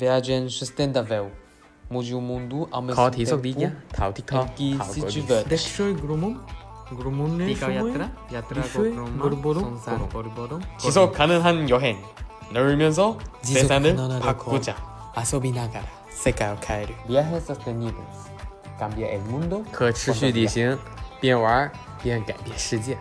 viagem sustentável. Mude o mundo ao mesmo 考提速 tempo 啲嘅，頭 TikTok， em que 考 se 嗰啲。 diverte. Deksoy gromom. Gromone Tika shomoy. yatra, yatra Ishoy 고그로마, gorborom. 손산 보르보롬, 지속 가능한 여행. 놀면서 지속 세상을 가능한 바꾸자. 遊びながら世界を変える。 Viajes sostenibles. Cambia el mundo. 可持续旅行，边玩儿边改变世界。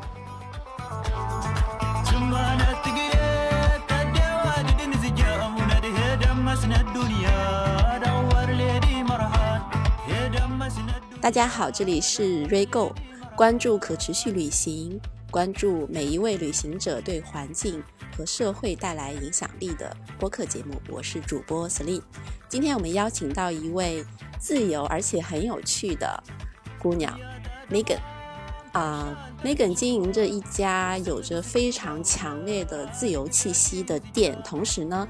大家好，这里是 RayGo，关注可持续旅行，关注每一位旅行者对环境和社会带来影响力的播客节目。我是主播 Selin，。今天我们邀请到一位自由而且很有趣的姑娘 Megan。啊、m e g a n 经营着一家有着非常强烈的自由气息的店，同时呢，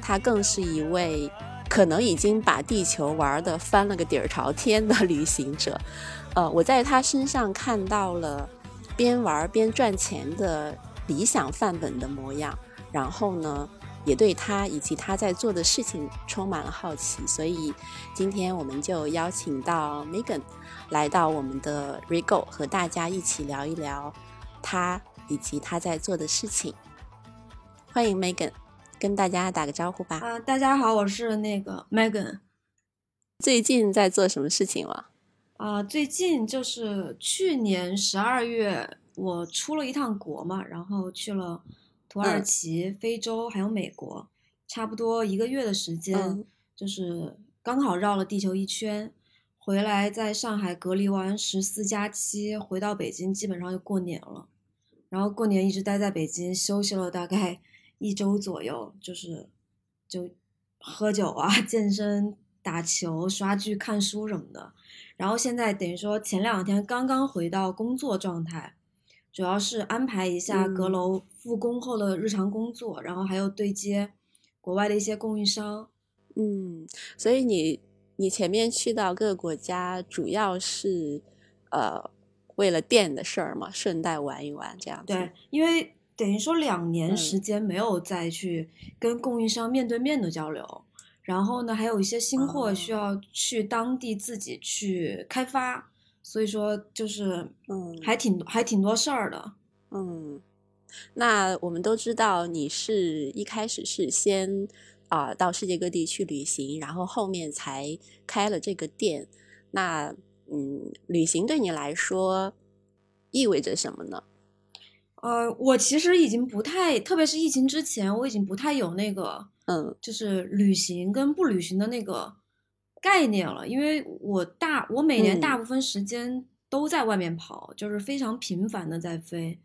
她更是一位可能已经把地球玩的翻了个底儿朝天的旅行者。呃，我在他身上看到了边玩边赚钱的理想范本的模样，然后呢，也对他以及他在做的事情充满了好奇，所以今天我们就邀请到 Megan 来到我们的 Rego，和大家一起聊一聊他以及他在做的事情。欢迎 Megan，跟大家打个招呼吧。啊、大家好，我是那个 Megan。最近在做什么事情了？啊、最近就是去年十二月，我出了一趟国嘛，然后去了土耳嗯其、非洲还有美国，差不多一个月的时间，嗯就是刚好绕了地球一圈。回来在上海隔离完十四加七，回到北京基本上就过年了，然后过年一直待在北京，休息了大概一周左右，就是就喝酒啊、健身、打球、刷剧、看书什么的。然后现在等于说前两天刚刚回到工作状态，主要是安排一下阁嗯楼复工后的日常工作，然后还有对接国外的一些供应商。嗯，所以你你前面去到各个国家，主要是呃为了店的事儿嘛，顺带玩一玩这样子。对，因为等于说两年嗯时间没有再去跟供应商面对面的交流，然后呢，还有一些新货哦需要去当地自己去开发，所以说就是嗯还挺还挺多事儿的。嗯，那我们都知道你是一开始是先啊、到世界各地去旅行，然后后面才开了这个店。那嗯，旅行对你来说意味着什么呢？呃，我其实已经不太，特别是疫情之前，我已经不太有那个嗯。就是旅行跟不旅行的那个概念了，因为我大我每年大嗯。部分时间都在外面跑，就是非常频繁的在飞，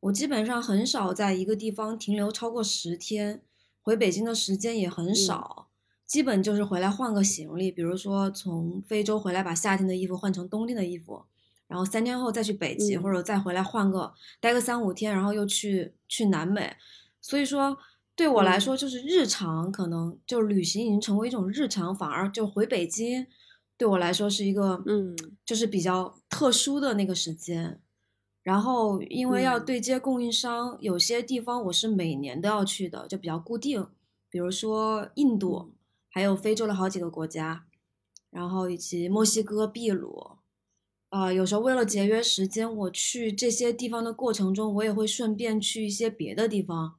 我基本上很少在一个地方停留超过十天，回北京的时间也很少，基本就是回来换个行李，比如说从非洲回来把夏天的衣服换成冬天的衣服。然后三天后再去北极，嗯或者再回来换个待个三五天，然后又去去南美。所以说，对我来嗯说，就是日常可能就旅行已经成为一种日常，反而就回北京，对我来说是一个嗯就是比较特殊的那个时间。然后因为要嗯对接供应商，有些地方我是每年都要去的，就比较固定，比如说印度，还有非洲的好几个国家，然后以及墨西哥、秘鲁。啊、有时候为了节约时间，我去这些地方的过程中，我也会顺便去一些别的地方，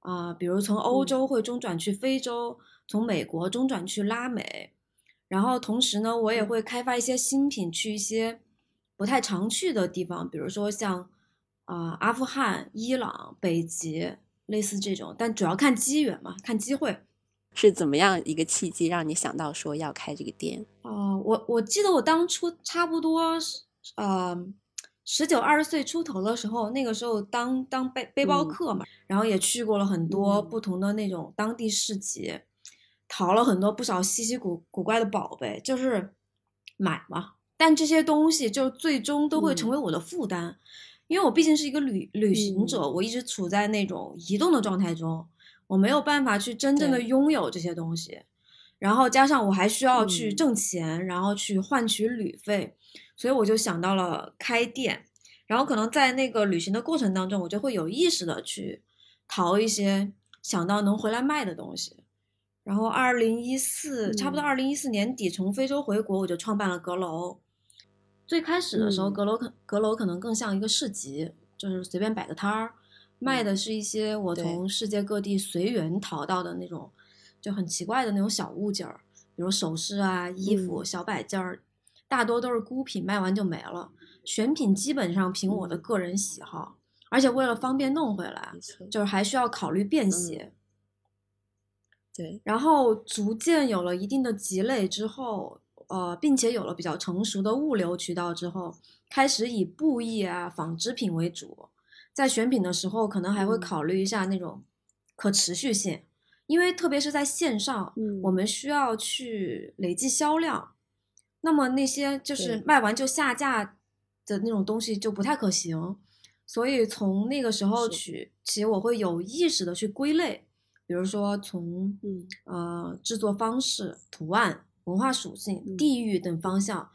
啊、比如从欧嗯。洲会中转去非洲，从美国中转去拉美，然后同时呢，我也嗯。会开发一些新品，去一些不太常去的地方，比如说像啊、阿富汗、伊朗、北极，类似这种，但主要看机缘嘛，看机会。是怎么样一个契机让你想到说要开这个店？哦，我我记得我当初差不多是呃十九二十岁出头的时候，那个时候当当背背包嗯客嘛，然后也去过了很多嗯不同的那种当地市集，淘了很多不少稀奇古古怪的宝贝，就是买嘛。但这些东西就最终都会成嗯为我的负担，因为我毕竟是一个旅旅行者，嗯我一直处在那种移动的状态中，我没有办法去真正的拥有这些东西。然后加上我还需要去嗯挣钱，然后去换取旅费，所以我就想到了开店。然后可能在那个旅行的过程当中，我就会有意识的去淘一些想到能回来卖的东西。然后二零一四差不多嗯二零一四年底从非洲回国，我就创办了阁楼。最开始的时候，嗯阁楼可阁楼可能更像一个市集，就是随便摆个摊儿，卖的是一些我从世界各地随缘淘到的那种，就很奇怪的那种小物件儿，比如首饰啊、衣服、嗯小摆件儿，大多都是孤品，卖完就没了。选品基本上凭我的嗯个人喜好，而且为了方便弄回来就是还需要考虑便携。对，然后逐渐有了一定的积累之后，呃，并且有了比较成熟的物流渠道之后，开始以布艺啊、纺织品为主。在选品的时候，可能还会嗯。考虑一下那种可持续性，因为特别是在线上，嗯。我们需要去累计销量。那么那些就是。卖完就下架的那种东西就不太可行，所以从那个时候起，其实我会有意识的去归类，比如说从嗯。呃制作方式、图案、文化属性、嗯。地域等方向。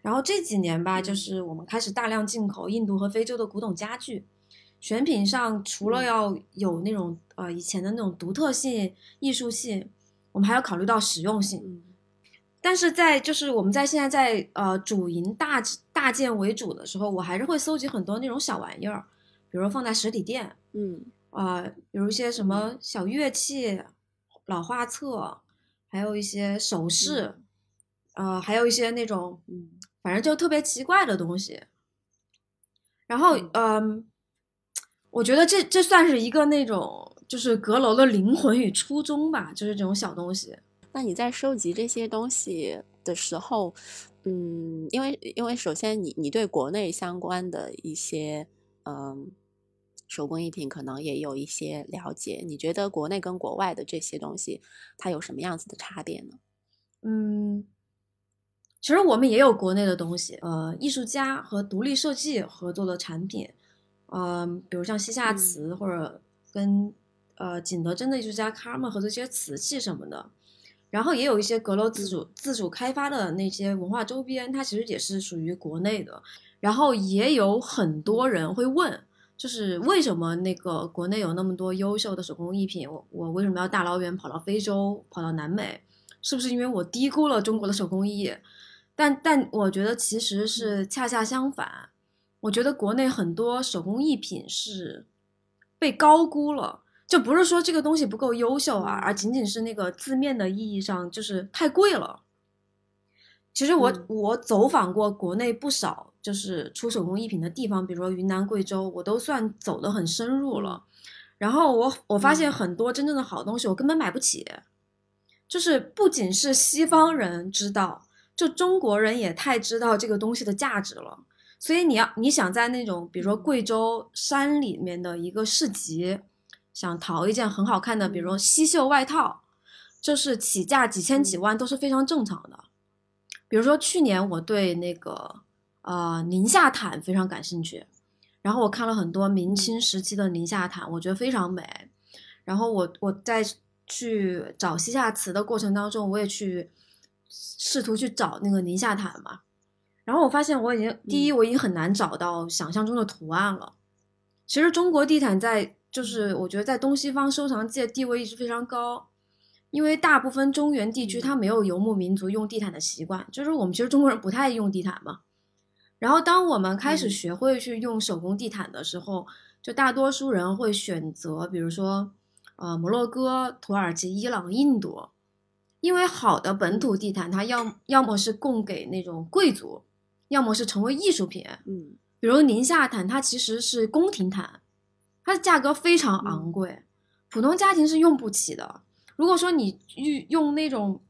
然后这几年吧，就嗯。是我们开始大量进口印度和非洲的古董家具。选品上除了嗯。要有那种呃以前的那种独特性、艺术性，我们还要考虑到实用性。嗯。但是在就是我们在现在在呃主营大大件为主的时候，我还是会搜集很多那种小玩意儿，比如放在实体店，嗯。呃，比如一些什么小乐器、老画册，还有一些首饰，呃，还有一些那种嗯。反正就特别奇怪的东西。然后，嗯。嗯、我觉得这这算是一个那种就是阁楼的灵魂与初衷吧，就是这种小东西。那你在收集这些东西的时候，嗯，因为因为首先你你对国内相关的一些嗯手工艺品可能也有一些了解，你觉得国内跟国外的这些东西它有什么样子的差别呢？嗯，其实我们也有国内的东西，呃，艺术家和独立设计合作的产品，嗯、比如像西夏嗯瓷、或者跟呃景德镇的艺术家卡尔曼合作一些瓷器什么的。然后也有一些阁楼自主、自主开发的那些文化周边，它其实也是属于国内的。然后也有很多人会问，就是为什么那个国内有那么多优秀的手工艺品，我我为什么要大老远跑到非洲，跑到南美？是不是因为我低估了中国的手工艺？但但我觉得其实是恰恰相反，我觉得国内很多手工艺品是被高估了。就不是说这个东西不够优秀啊，而仅仅是那个字面的意义上就是太贵了。其实我、嗯我走访过国内不少就是出手工艺品的地方，比如说云南、贵州，我都算走得很深入了。然后我我发现嗯很多真正的好东西我根本买不起，就是不仅是西方人知道，就中国人也太知道这个东西的价值了。所以你要你想在那种比如说贵州山里面的一个市集，想淘一件很好看的，比如说西绣外套，就是起价几千几万都是非常正常的。比如说去年我对那个呃宁夏毯非常感兴趣，然后我看了很多明清时期的宁夏毯，我觉得非常美。然后我我在去找西夏瓷的过程当中，我也去试图去找那个宁夏毯嘛。然后我发现我已经第一我已经很难找到想象中的图案了。其实中国地毯在就是我觉得在东西方收藏界地位一直非常高，因为大部分中原地区它没有游牧民族用地毯的习惯，就是我们其实中国人不太用地毯嘛。然后当我们开始嗯学会去用手工地毯的时候，就大多数人会选择，比如说呃摩洛哥、土耳其、伊朗、印度，因为好的本土地毯它要要么是供给那种贵族，要么是成为艺术品。嗯比如宁夏毯，它其实是宫廷毯，它的价格非常昂贵，普通家庭是用不起的。如果说你用用那种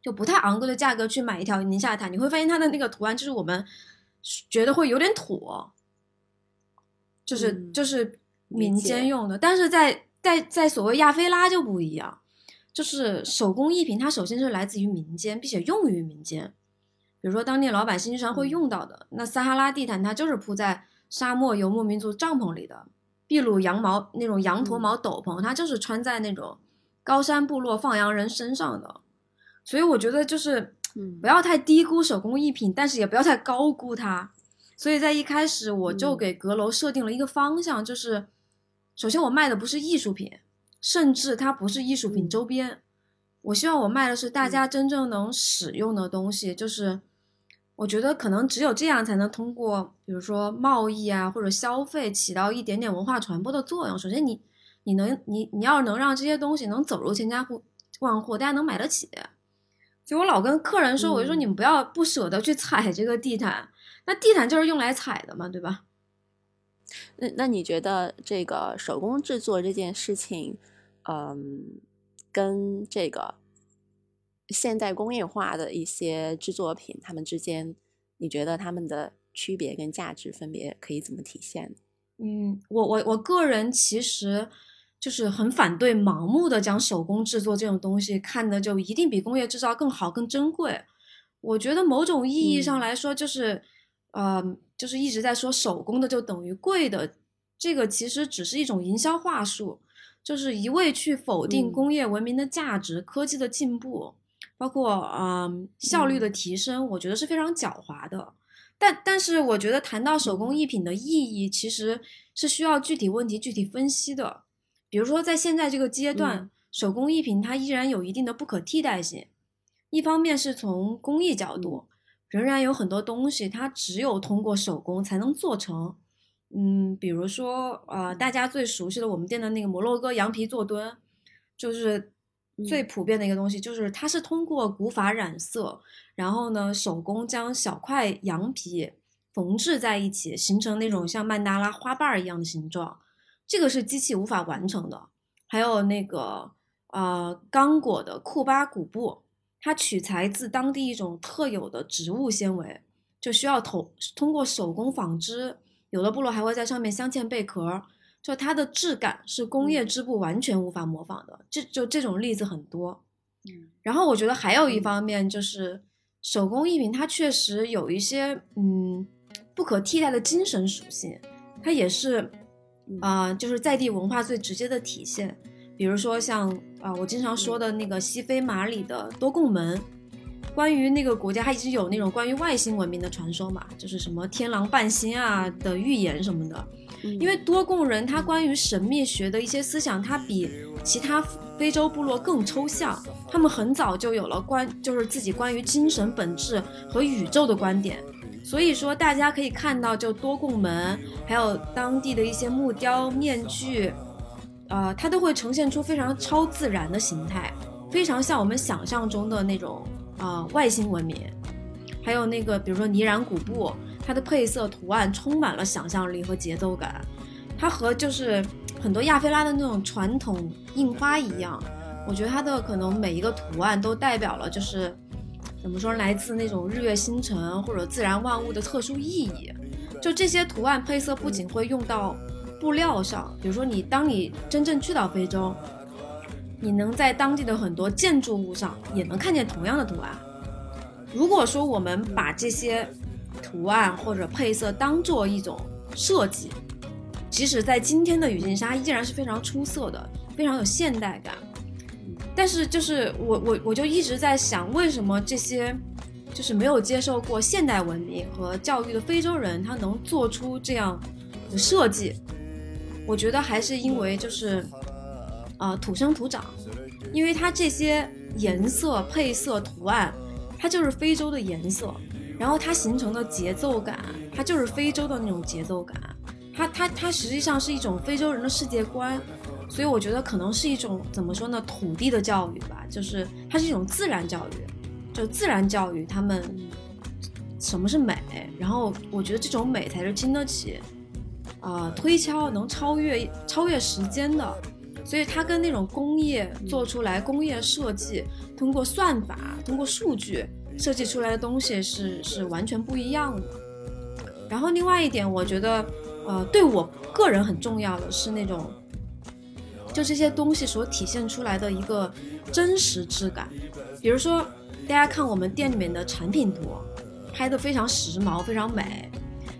就不太昂贵的价格去买一条宁夏毯，你会发现它的那个图案就是我们觉得会有点土，就是、嗯就是民间用的。但是在在在所谓亚非拉就不一样，就是手工艺品，它首先是来自于民间，并且用于民间。比如说当地老百姓经常会用到的，那撒哈拉地毯它就是铺在沙漠游牧民族帐篷里的，秘鲁羊毛那种羊驼毛斗篷，它就是穿在那种高山部落放羊人身上的。所以我觉得就是嗯。不要太低估手工艺品，但是也不要太高估它。所以在一开始我就嗯。给阁楼设定了一个方向，就是首先我卖的不是艺术品，甚至它不是艺术品嗯。周边，我希望我卖的是嗯。大家真正能使用的东西，就是我觉得可能只有这样才能通过，比如说贸易啊或者消费起到一点点文化传播的作用。首先你，你能你你要是能让这些东西能走入千家户万户，大家能买得起。就我老跟客人说，我就说嗯你们不要不舍得去踩这个地毯，那地毯就是用来踩的嘛，对吧？那那你觉得这个手工制作这件事情，嗯，跟这个现代工业化的一些制作品，它们之间，你觉得它们的区别跟价值分别可以怎么体现？嗯，我我我个人其实就是很反对盲目的将手工制作这种东西看的就一定比工业制造更好更珍贵。我觉得某种意义上嗯来说，就是、呃，就是一直在说手工的就等于贵的，这个其实只是一种营销话术，就是一味去否定嗯工业文明的价值、科技的进步，包括嗯效率的嗯提升，我觉得是非常狡猾的。但但是我觉得谈到手工艺品的意义，其实是需要具体问题具体分析的。比如说，在现在这个阶段，嗯手工艺品它依然有一定的不可替代性。一方面是从工艺角度，仍然有很多东西它只有通过手工才能做成。嗯，比如说呃，大家最熟悉的我们店的那个摩洛哥羊皮坐墩，就是最嗯普遍的一个东西，就是它是通过古法染色，然后呢手工将小块羊皮缝制在一起，形成那种像曼达拉花瓣儿一样的形状，这个是机器无法完成的。还有那个呃刚果的库巴古布，它取材自当地一种特有的植物纤维，就需要通通过手工纺织，有的部落还会在上面镶嵌贝壳，就它的质感是工业织布完全无法模仿的。这就这种例子很多。嗯然后我觉得还有一嗯方面就是手工艺品，它确实有一些嗯不可替代的精神属性，它也是嗯啊、就是在地文化最直接的体现。比如说像啊、我经常说的那个西非马里的多贡门，关于那个国家，它一直有那种关于外星文明的传说嘛，就是什么天狼半星啊的预言什么的。因为多贡人他关于神秘学的一些思想，他比其他非洲部落更抽象。他们很早就有了关，就是自己关于精神本质和宇宙的观点。所以说，大家可以看到，就多贡门，还有当地的一些木雕、面具，呃，它都会呈现出非常超自然的形态，非常像我们想象中的那种呃外星文明。还有那个，比如说尼染古布，它的配色图案充满了想象力和节奏感，它和就是很多亚非拉的那种传统印花一样，我觉得它的可能每一个图案都代表了就是怎么说来自那种日月星辰或者自然万物的特殊意义。就这些图案配色不仅会用到布料上，比如说你当你真正去到非洲，你能在当地的很多建筑物上也能看见同样的图案。如果说我们把这些图案或者配色当做一种设计，即使在今天的语境下，依然是非常出色的，非常有现代感。但是就是我我我就一直在想，为什么这些就是没有接受过现代文明和教育的非洲人，他能做出这样的设计？我觉得还是因为就是，呃，土生土长，因为它这些颜色、配色、图案，它就是非洲的颜色，然后它形成的节奏感，它就是非洲的那种节奏感，它它它实际上是一种非洲人的世界观，所以我觉得可能是一种怎么说呢，土地的教育吧，就是它是一种自然教育，就自然教育他们什么是美，然后我觉得这种美才是经得起，啊、推敲能超越超越时间的。所以它跟那种工业做出来工业设计，通过算法、通过数据设计出来的东西是是完全不一样的。然后另外一点，我觉得，呃，对我个人很重要的是那种，就这些东西所体现出来的一个真实质感。比如说，大家看我们店里面的产品图，拍的非常时髦、非常美，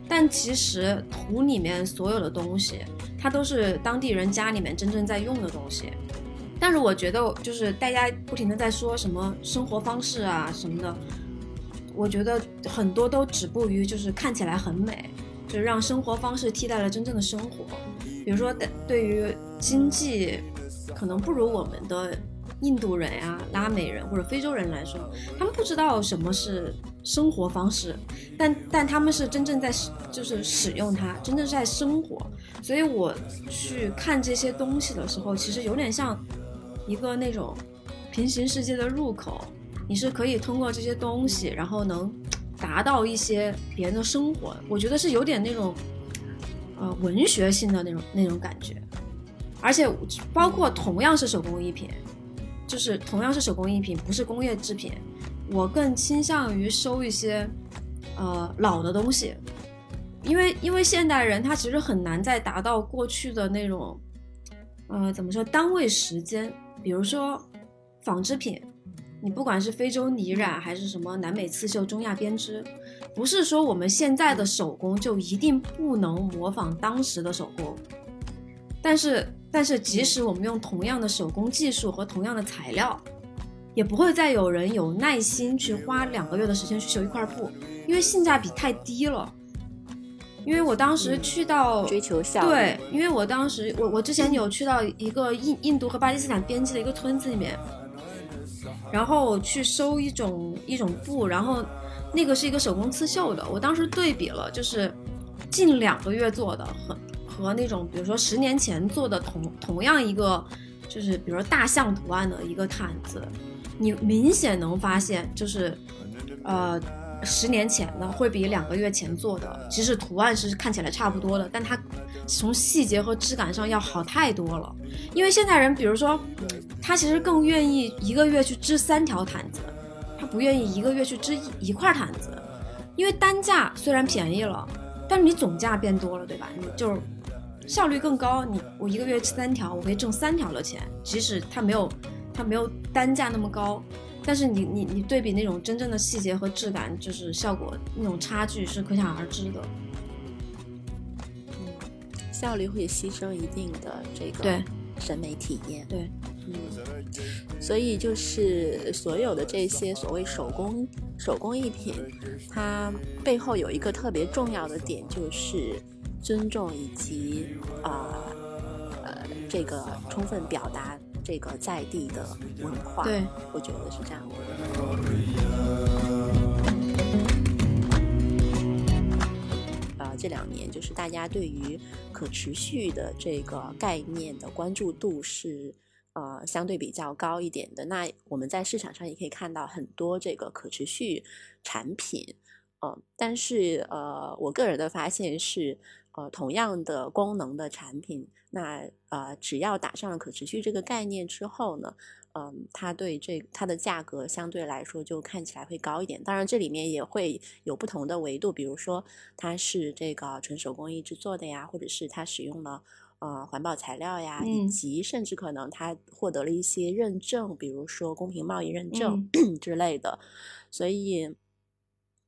但其实图里面所有的东西，它都是当地人家里面真正在用的东西。但是我觉得，就是大家不停的在说什么生活方式啊什么的，我觉得很多都止步于就是看起来很美，就是让生活方式替代了真正的生活。比如说，对于经济可能不如我们的印度人呀、拉美人或者非洲人来说，他们不知道什么是生活方式，但但他们是真正在使就是使用它，真正在生活。所以我去看这些东西的时候，其实有点像一个那种平行世界的入口，你是可以通过这些东西，然后能达到一些别人的生活。我觉得是有点那种呃文学性的那种那种感觉，而且包括同样是手工艺品，就是同样是手工艺品，不是工业制品，我更倾向于收一些呃老的东西，因为因为现代人他其实很难再达到过去的那种呃怎么说单位时间，比如说纺织品。你不管是非洲呢染还是什么南美刺绣、中亚编织，不是说我们现在的手工就一定不能模仿当时的手工，但是但是即使我们用同样的手工技术和同样的材料，也不会再有人有耐心去花两个月的时间去绣一块布，因为性价比太低了。因为我当时去到、追求效。对，因为我当时我我之前有去到一个印印度和巴基斯坦边境的一个村子里面，然后去收一种一种布，然后那个是一个手工刺绣的，我当时对比了，就是近两个月做的和和那种比如说十年前做的同同样一个就是比如说大象图案的一个毯子，你明显能发现就是呃。十年前的会比两个月前做的，即使图案是看起来差不多的，但它从细节和质感上要好太多了。因为现代人，比如说，他其实更愿意一个月去织三条毯子，他不愿意一个月去织一一块毯子，因为单价虽然便宜了，但是你总价变多了，对吧？你就是效率更高，你我一个月织三条，我可以挣三条的钱，即使它没有它没有单价那么高。但是你你你对比那种真正的细节和质感，就是效果那种差距是可想而知的。效率会牺牲一定的这个对审美体验。对，嗯，所以就是所有的这些所谓手工手工艺品，它背后有一个特别重要的点，就是尊重以及啊呃这个充分表达这个在地的文化。对，我觉得是这样的。呃，这两年就是大家对于可持续的这个概念的关注度是呃相对比较高一点的。那我们在市场上也可以看到很多这个可持续产品，嗯、但是呃，我个人的发现是，呃，同样的功能的产品，那呃，只要打上了可持续这个概念之后呢，嗯，它对这它的价格相对来说就看起来会高一点。当然，这里面也会有不同的维度，比如说它是这个纯手工艺制作的呀，或者是它使用了呃环保材料呀，以嗯及甚至可能它获得了一些认证，比如说公平贸易认证、之类的。所以，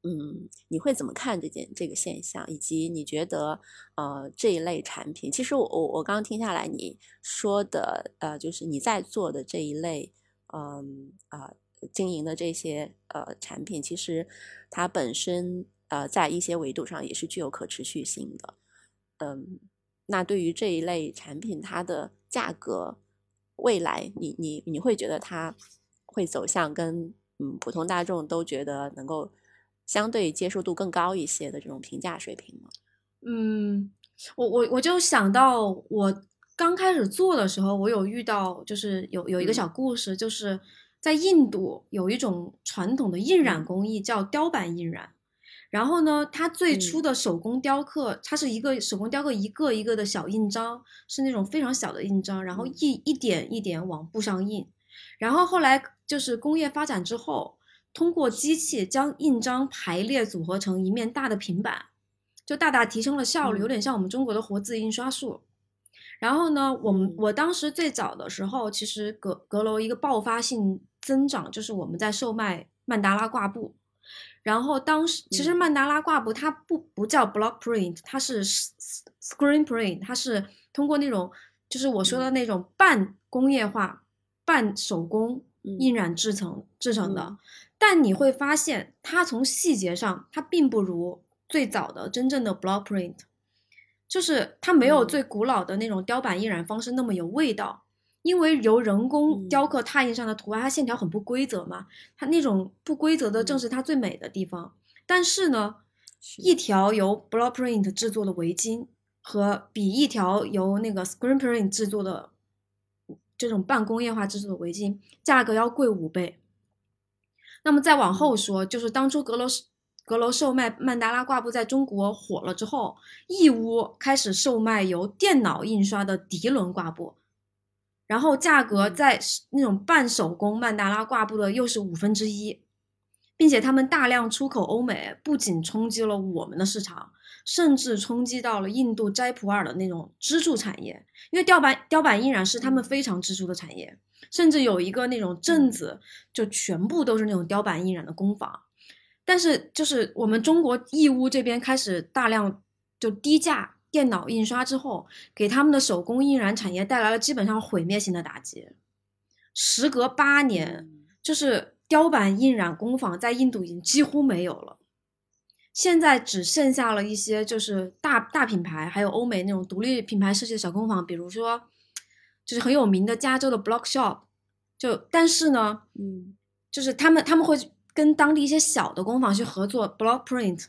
嗯，你会怎么看这件这个现象？以及你觉得，呃，这一类产品，其实我我我刚刚听下来你说的，呃，就是你在做的这一类，嗯啊、经营的这些呃产品，其实它本身呃在一些维度上也是具有可持续性的，嗯，那对于这一类产品，它的价格未来你你你会觉得它会走向跟嗯普通大众都觉得能够相对接受度更高一些的这种评价水平吗？嗯，我我我就想到我刚开始做的时候，我有遇到，就是有有一个小故事，就是在印度有一种传统的印染工艺叫雕版印染。然后呢，它最初的手工雕刻，它是一个手工雕刻一个一个的小印章，是那种非常小的印章，然后一一点一点往布上印。然后后来就是工业发展之后，通过机器将印章排列组合成一面大的平板，就大大提升了效率，有点像我们中国的活字印刷术。然后呢，我们我当时最早的时候，其实阁阁楼一个爆发性增长，就是我们在售卖曼达拉挂布。然后当时其实曼达拉挂布它不不叫 block print，它是 screen print，它是通过那种就是我说的那种半工业化、半手工印染制成制成的。嗯。但你会发现，它从细节上，它并不如最早的真正的 block print，就是它没有嗯。最古老的那种雕版印染方式那么有味道。因为由人工嗯。雕刻拓印上的图案，它线条很不规则嘛，它那种不规则的正是它最美的地方。但是呢，一条由 block print 制作的围巾和比一条由那个 screen print 制作的这种半工业化制作的围巾价格要贵五倍。那么再往后说，就是当初阁楼阁楼售卖曼达拉挂布在中国火了之后，义乌开始售卖由电脑印刷的涤纶挂布，然后价格在那种半手工曼达拉挂布的又是五分之一，并且他们大量出口欧美，不仅冲击了我们的市场，甚至冲击到了印度斋普尔的那种支柱产业，因为雕版雕版印染是他们非常支柱的产业，甚至有一个那种镇子，就全部都是那种雕版印染的工坊。但是就是我们中国义乌这边开始大量就低价电脑印刷之后，给他们的手工印染产业带来了基本上毁灭性的打击。时隔八年，就是雕版印染工坊在印度已经几乎没有了，现在只剩下了一些就是大大品牌，还有欧美那种独立品牌设计的小工坊，比如说就是很有名的加州的 Block Shop，就但是呢，嗯就是他们他们会跟当地一些小的工坊去合作 block print，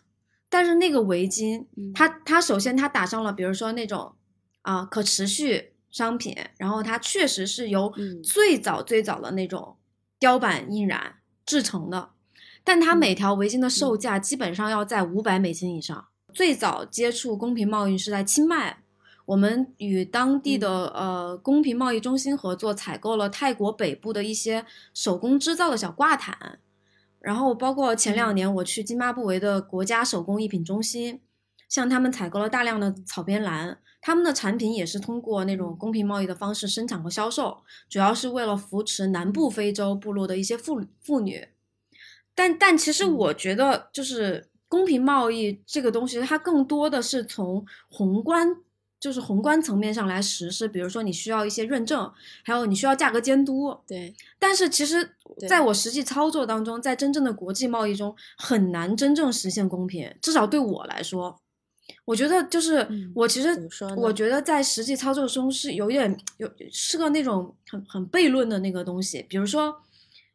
但是那个围巾，嗯它它首先它打上了比如说那种啊、可持续商品，然后它确实是由嗯。最早最早的那种雕版印染制成的，但它每条围巾的售价基本上要在五百美金以上。最早接触公平贸易是在清迈，我们与当地的、呃公平贸易中心合作，采购了泰国北部的一些手工制造的小挂毯，然后包括前两年我去津巴布韦的国家手工艺品中心，向他们采购了大量的草编兰，他们的产品也是通过那种公平贸易的方式生产和销售，主要是为了扶持南部非洲部落的一些妇妇女。但但其实我觉得，就是公平贸易这个东西，它更多的是从宏观，就是宏观层面上来实施。比如说，你需要一些认证，还有你需要价格监督。对，但是其实，在我实际操作当中，在真正的国际贸易中，很难真正实现公平。至少对我来说，我觉得就是嗯我其实我觉得在实际操作中是有点有是个那种很很悖论的那个东西。比如说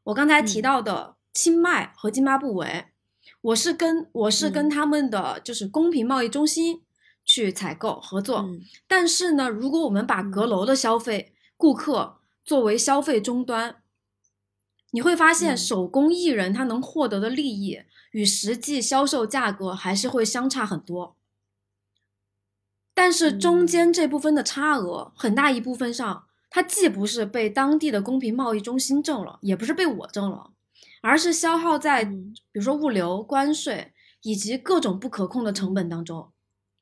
我刚才提嗯到的清迈和津巴布韦，我是跟我是跟嗯。他们的就是公平贸易中心去采购合作，嗯。但是呢，如果我们把阁嗯楼的消费、顾客作为消费终端，你会发现嗯。手工艺人他能获得的利益与实际销售价格还是会相差很多。但是中间这部分的差额，很大一部分上，它既不是被当地的公平贸易中心挣了，也不是被我挣了，而是消耗在嗯。比如说物流、关税以及各种不可控的成本当中。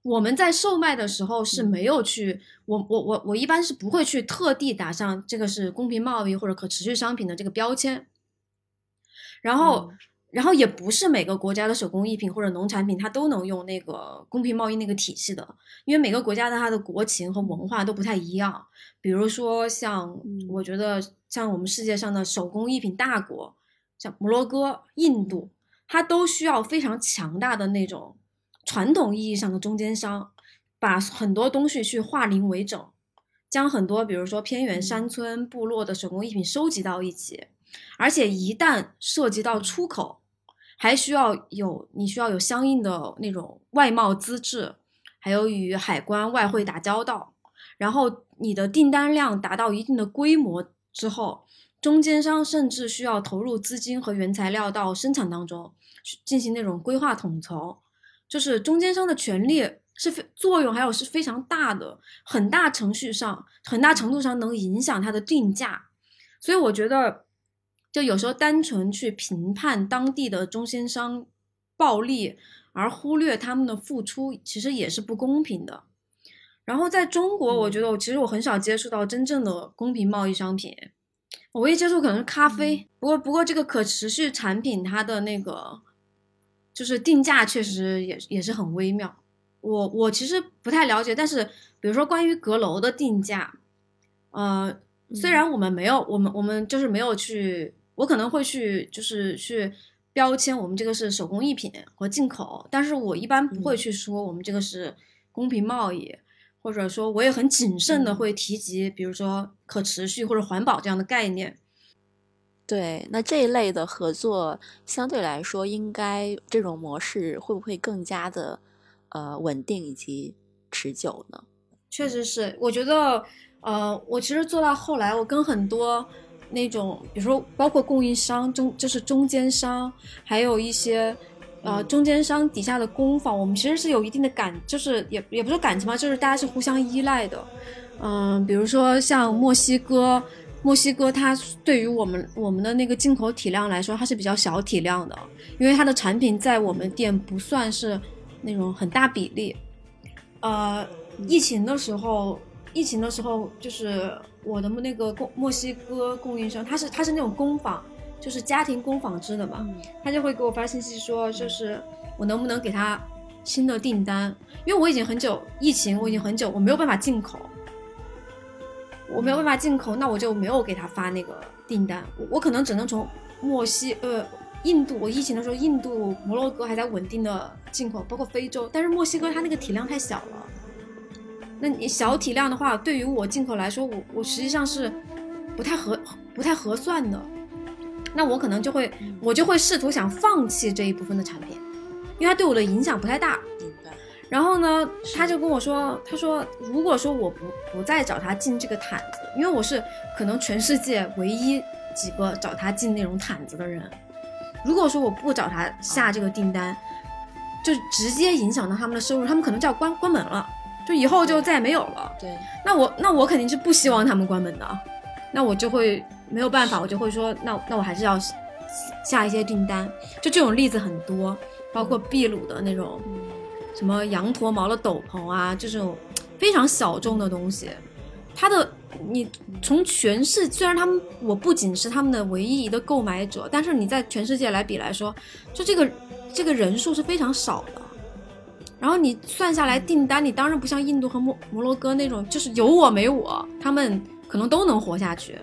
我们在售卖的时候是没有去，我我我我一般是不会去特地打上这个是公平贸易或者可持续商品的这个标签，然后、然后也不是每个国家的手工艺品或者农产品它都能用那个公平贸易那个体系的，因为每个国家的它的国情和文化都不太一样。比如说像嗯。我觉得像我们世界上的手工艺品大国，像摩洛哥、印度，它都需要非常强大的那种传统意义上的中间商，把很多东西去化零为整，将很多比如说偏远山村部落的手工艺品收集到一起，而且一旦涉及到出口，还需要有你需要有相应的那种外贸资质，还有与海关、外汇打交道，然后你的订单量达到一定的规模之后，中间商甚至需要投入资金和原材料到生产当中，去进行那种规划统筹，就是中间商的权利是非作用，还有是非常大的，很大程序上很大程度上能影响它的定价，所以我觉得，就有时候单纯去评判当地的中间商暴利，而忽略他们的付出，其实也是不公平的。然后在中国，我觉得我其实我很少接触到真正的公平贸易商品，我唯一接触可能是咖啡。不过不过这个可持续产品它的那个就是定价确实也也是很微妙。我我其实不太了解，但是比如说关于阁楼的定价，呃，虽然我们没有，我们我们就是没有去，我可能会去就是去标签我们这个是手工艺品和进口，但是我一般不会去说我们这个是公平贸易。或者说我也很谨慎的嗯会提及，比如说可持续或者环保这样的概念。对，那这一类的合作相对来说，应该这种模式会不会更加的呃稳定以及持久呢？确实是，我觉得，呃，我其实做到后来，我跟很多那种，比如说包括供应商中，就是中间商，还有一些呃中间商底下的工坊，我们其实是有一定的感，就是也也不是感情吧，就是大家是互相依赖的。嗯、比如说像墨西哥，墨西哥它对于我们我们的那个进口体量来说，它是比较小体量的，因为它的产品在我们店不算是那种很大比例。呃，疫情的时候，疫情的时候，就是我的那个供墨西哥供应商，他是他是那种工坊，就是家庭工纺织的嘛，他就会给我发信息说，就是我能不能给他新的订单，因为我已经很久疫情，我已经很久我没有办法进口，我没有办法进口，那我就没有给他发那个订单，我我可能只能从墨西呃印度，我疫情的时候，印度、摩洛哥还在稳定的进口，包括非洲，但是墨西哥它那个体量太小了。那你小体量的话，对于我进口来说，我我实际上是不太合不太合算的。那我可能就会我就会试图想放弃这一部分的产品，因为它对我的影响不太大。然后呢，他就跟我说，他说如果说我不不再找他进这个毯子，因为我是可能全世界唯一几个找他进那种毯子的人，如果说我不找他下这个订单，就直接影响到他们的收入，他们可能就要关关门了，就以后就再也没有了。对，那我那我肯定是不希望他们关门的，那我就会没有办法，我就会说，那那我还是要下一些订单。就这种例子很多，包括秘鲁的那种什么羊驼毛的斗篷啊，这种非常小众的东西，它的你从全世虽然他们我不仅是他们的唯一一个购买者，但是你在全世界来比来说，就这个这个人数是非常少的。然后你算下来订单，你当然不像印度和摩摩洛哥那种，就是有我没我，他们可能都能活下去。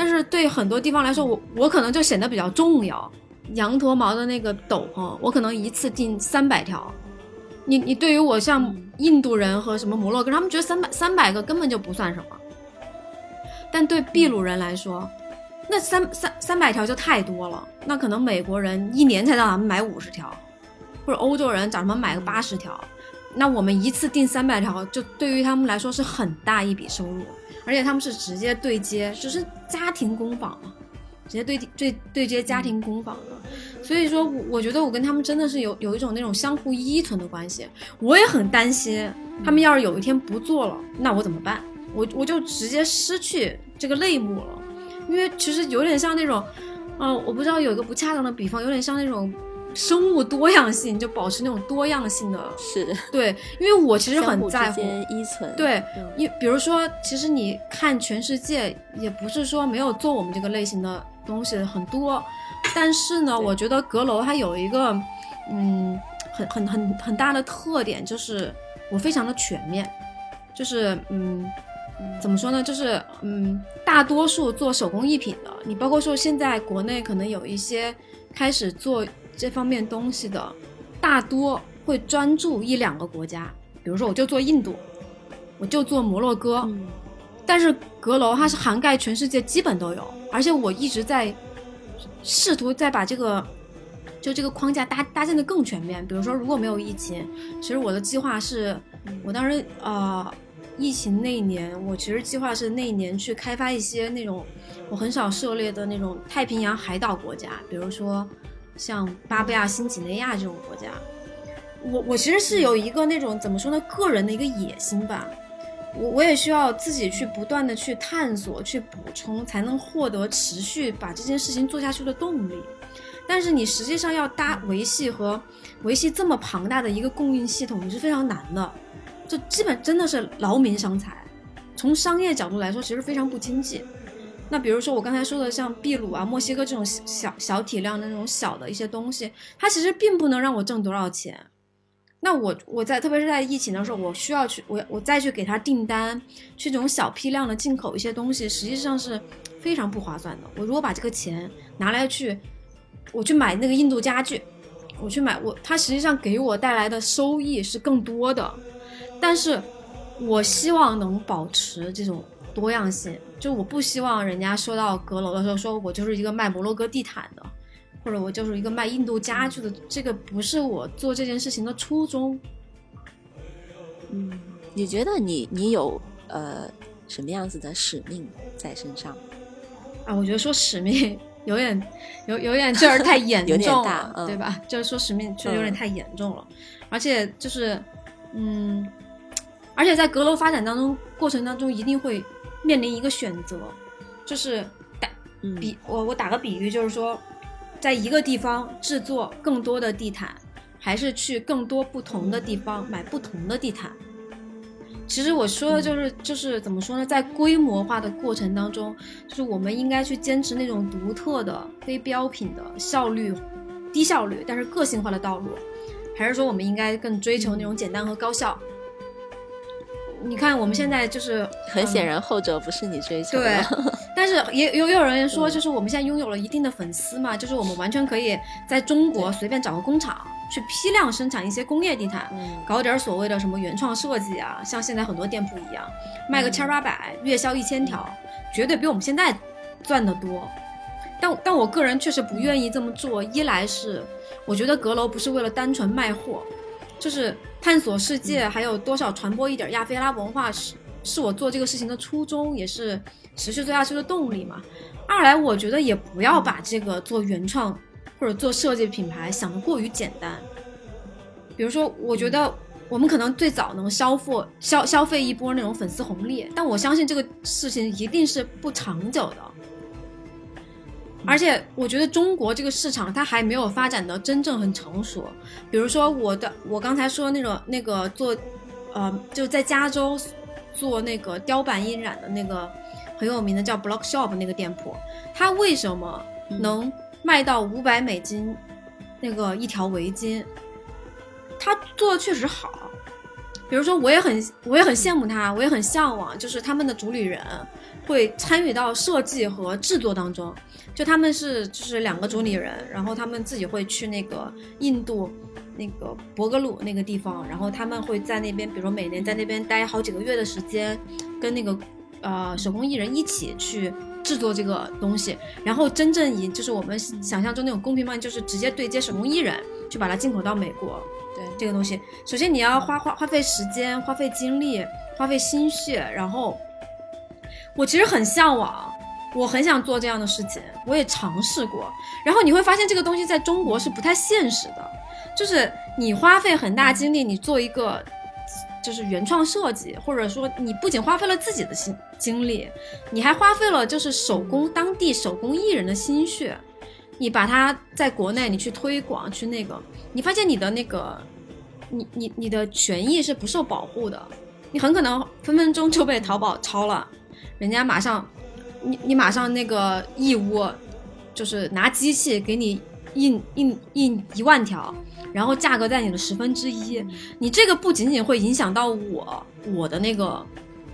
但是对很多地方来说，我我可能就显得比较重要。羊驼毛的那个斗篷，我可能一次订三百条。你你对于我像印度人和什么摩洛哥，他们觉得三百三百个根本就不算什么。但对秘鲁人来说，那三三三百条就太多了。那可能美国人一年才让他们买五十条，或者欧洲人找他们买个八十条。那我们一次订三百条，就对于他们来说是很大一笔收入，而且他们是直接对接，只是家庭工坊嘛，直接对对对接家庭工坊的。所以说，我我觉得我跟他们真的是有有一种那种相互依存的关系。我也很担心，他们要是有一天不做了，那我怎么办？我我就直接失去这个类目了，因为其实有点像那种，嗯、我不知道有一个不恰当的比方，有点像那种生物多样性，就保持那种多样性的。是对，因为我其实很在乎。间依存。对嗯，因比如说，其实你看全世界，也不是说没有做我们这个类型的东西很多，但是呢，我觉得阁楼它有一个，嗯，很很很很大的特点，就是我非常的全面，就是嗯。怎么说呢？就是嗯，大多数做手工艺品的，你包括说现在国内可能有一些开始做这方面东西的，大多会专注一两个国家，比如说我就做印度，我就做摩洛哥，嗯。但是阁楼它是涵盖全世界，基本都有，而且我一直在试图再把这个就这个框架搭搭建的更全面。比如说，如果没有疫情，其实我的计划是，我当时呃，疫情那一年，我其实计划是那一年去开发一些那种我很少涉猎的那种太平洋海岛国家，比如说像巴布亚新几内亚这种国家。我我其实是有一个那种怎么说呢，个人的一个野心吧。我我也需要自己去不断的去探索、去补充，才能获得持续把这件事情做下去的动力。但是你实际上要搭维系和维系这么庞大的一个供应系统，你是非常难的，这基本真的是劳民伤财。从商业角度来说，其实非常不经济。那比如说我刚才说的，像秘鲁啊、墨西哥这种小小体量的那种小的一些东西，它其实并不能让我挣多少钱。那我我在特别是在疫情的时候，我需要去我我再去给他订单，去这种小批量的进口一些东西，实际上是非常不划算的。我如果把这个钱拿来去，我去买那个印度家具，我去买我，它实际上给我带来的收益是更多的，但是我希望能保持这种多样性，就我不希望人家说到阁楼的时候，说我就是一个卖摩洛哥地毯的，或者我就是一个卖印度家具的，这个不是我做这件事情的初衷。嗯，你觉得你你有呃什么样子的使命在身上？啊，我觉得说使命有点有有点劲儿太严 有点重大了，嗯对吧？就是说使命确实有点嗯太严重了，而且就是嗯，而且在阁楼发展当中过程当中，一定会面临一个选择，就是打嗯，比我我打个比喻，就是说，在一个地方制作更多的地毯，还是去更多不同的地方买不同的地毯。其实我说的就是就是怎么说呢，在规模化的过程当中，就是我们应该去坚持那种独特的、非标品的效率、低效率但是个性化的道路，还是说我们应该更追求那种简单和高效？你看我们现在就是嗯很显然后者不是你追求对的。但是也有也有人说，嗯。就是我们现在拥有了一定的粉丝嘛，就是我们完全可以在中国随便找个工厂去批量生产一些工业地毯，嗯。搞点所谓的什么原创设计啊，像现在很多店铺一样，卖个千八百，月销一千条，绝对比我们现在赚的多。但但我个人确实不愿意这么做，一来是我觉得阁楼不是为了单纯卖货，就是探索世界，还有多少传播一点亚非拉文化是是我做这个事情的初衷，也是持续做下去的动力嘛。二来，我觉得也不要把这个做原创或者做设计品牌想得过于简单。比如说，我觉得我们可能最早能消费消消费一波那种粉丝红利，但我相信这个事情一定是不长久的。而且我觉得中国这个市场它还没有发展的真正很成熟。比如说我的我刚才说那种那个做，呃，就在加州做那个雕版印染的那个很有名的叫 Block Shop 那个店铺，它为什么能卖到五百美金那个一条围巾？它做的确实好。比如说，我也很我也很羡慕他，我也很向往，就是他们的主理人会参与到设计和制作当中。就他们是就是两个主理人，然后他们自己会去那个印度那个博格鲁那个地方，然后他们会在那边，比如说每年在那边待好几个月的时间，跟那个呃手工艺人一起去制作这个东西，然后真正以就是我们想象中那种公平贸易，就是直接对接手工艺人，去把它进口到美国。对这个东西，首先你要花花花费时间、花费精力、花费心血，然后我其实很向往，我很想做这样的事情，我也尝试过，然后你会发现这个东西在中国是不太现实的，就是你花费很大精力，你做一个就是原创设计，或者说你不仅花费了自己的心精力，你还花费了就是手工当地手工艺人的心血。你把它在国内你去推广去那个，你发现你的那个，你你你的权益是不受保护的，你很可能分分钟就被淘宝抄了，人家马上，你你马上那个义乌，就是拿机器给你印印印一万条，然后价格在你的十分之一，你这个不仅仅会影响到我我的那个，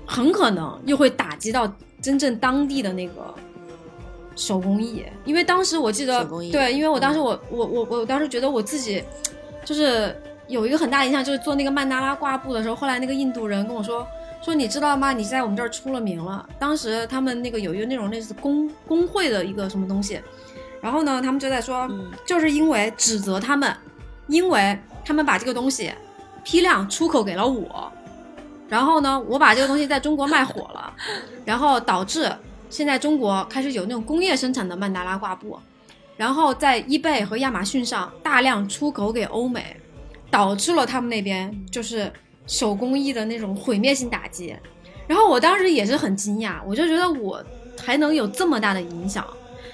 很可能又会打击到真正当地的那个。手工艺，因为当时我记得对，因为我当时嗯我、我我我当时觉得我自己就是有一个很大影响，就是做那个曼达拉挂布的时候，后来那个印度人跟我说说你知道吗？你在我们这儿出了名了。当时他们那个有一个那种类似工工会的一个什么东西，然后呢，他们就在说，嗯就是因为指责他们，因为他们把这个东西批量出口给了我，然后呢，我把这个东西在中国卖火了，然后导致现在中国开始有那种工业生产的曼达拉挂布，然后在 eBay 和亚马逊上大量出口给欧美，导致了他们那边就是手工艺的那种毁灭性打击。然后我当时也是很惊讶，我就觉得我还能有这么大的影响，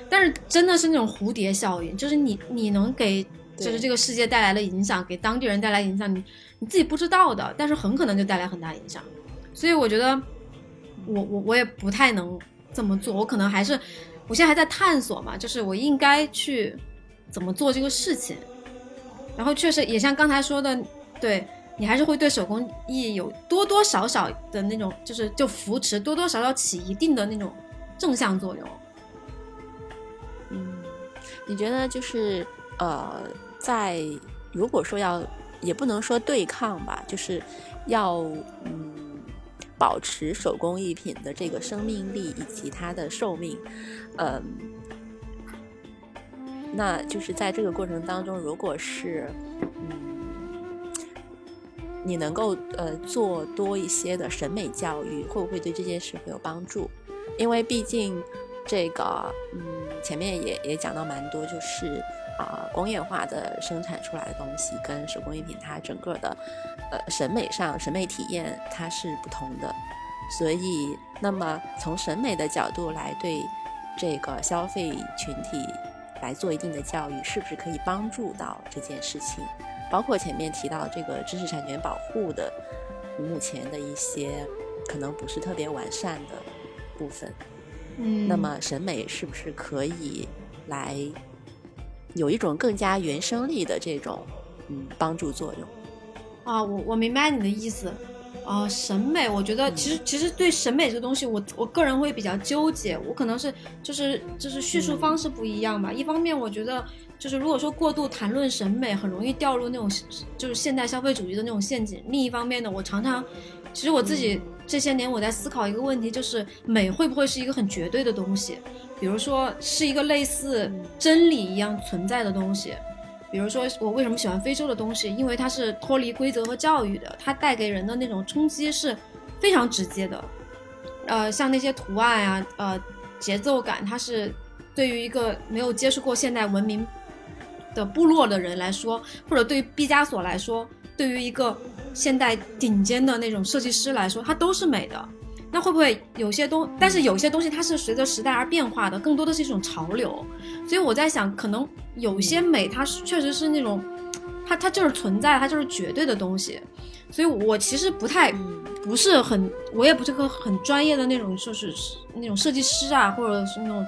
但是真的是那种蝴蝶效应，就是你你能给就是这个世界带来的影响，给当地人带来影响，你你自己不知道的，但是很可能就带来很大影响。所以我觉得我我我也不太能这么做，我可能还是我现在还在探索嘛，就是我应该去怎么做这个事情。然后确实也像刚才说的，对你还是会对手工艺有多多少少的那种，就是就扶持，多多少少起一定的那种正向作用。嗯，你觉得就是呃，在如果说要，也不能说对抗吧，就是要嗯保持手工艺品的这个生命力以及它的寿命，嗯，那就是在这个过程当中，如果是嗯，你能够呃做多一些的审美教育，会不会对这件事会有帮助？因为毕竟这个嗯，前面也也讲到蛮多，就是。啊，工业化的生产出来的东西跟手工艺品，它整个的呃审美上审美体验它是不同的，所以那么从审美的角度来对这个消费群体来做一定的教育，是不是可以帮助到这件事情？包括前面提到这个知识产权保护的目前的一些可能不是特别完善的部分，嗯，那么审美是不是可以来？有一种更加原生力的这种嗯帮助作用啊，我我明白你的意思。啊，审美，我觉得其实其实对审美这个东西，我我个人会比较纠结。我可能是就是就是叙述方式不一样吧。一方面，我觉得就是如果说过度谈论审美，很容易掉入那种就是现代消费主义的那种陷阱。另一方面呢，我常常其实我自己这些年我在思考一个问题，就是美会不会是一个很绝对的东西？比如说是一个类似真理一样存在的东西，比如说我为什么喜欢非洲的东西？因为它是脱离规则和教育的，它带给人的那种冲击是非常直接的。呃，像那些图案啊，呃，节奏感，它是对于一个没有接触过现代文明的部落的人来说，或者对于毕加索来说，对于一个现代顶尖的那种设计师来说，它都是美的。那会不会有些东？但是有些东西它是随着时代而变化的，更多的是一种潮流。所以我在想，可能有些美，它是确实是那种，它它就是存在，它就是绝对的东西。所以我其实不太，不是很，我也不是个很专业的那种，就是那种设计师啊，或者是那种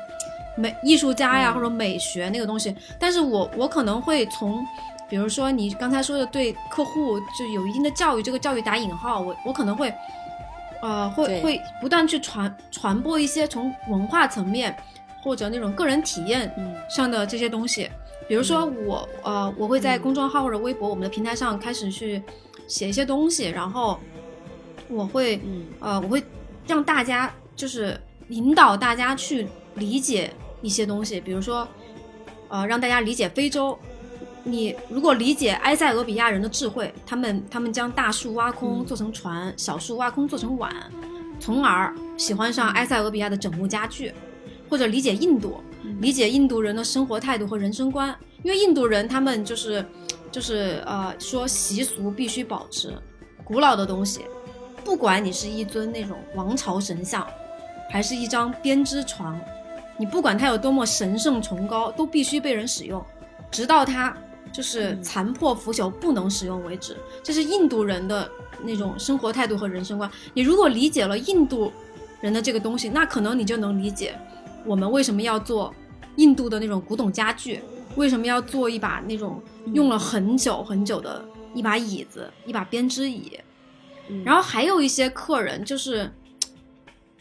美艺术家呀，或者美学那个东西。但是我我可能会从，比如说你刚才说的对客户就有一定的教育，这个教育打引号，我我可能会。呃，会会不断去传传播一些从文化层面或者那种个人体验上的这些东西，比如说我呃，我会在公众号或者微博我们的平台上开始去写一些东西，然后我会呃，我会让大家就是引导大家去理解一些东西，比如说呃，让大家理解非洲。你如果理解埃塞俄比亚人的智慧，他们他们将大树挖空做成船，小树挖空做成碗，从而喜欢上埃塞俄比亚的整木家具，或者理解印度，理解印度人的生活态度和人生观，因为印度人他们就是就是呃说习俗必须保持，古老的东西，不管你是一尊那种王朝神像，还是一张编织床，你不管它有多么神圣崇高，都必须被人使用，直到它。就是残破腐朽不能使用为止，这是印度人的那种生活态度和人生观。你如果理解了印度人的这个东西，那可能你就能理解我们为什么要做印度的那种古董家具，为什么要做一把那种用了很久很久的一把椅子，一把编织椅。然后还有一些客人，就是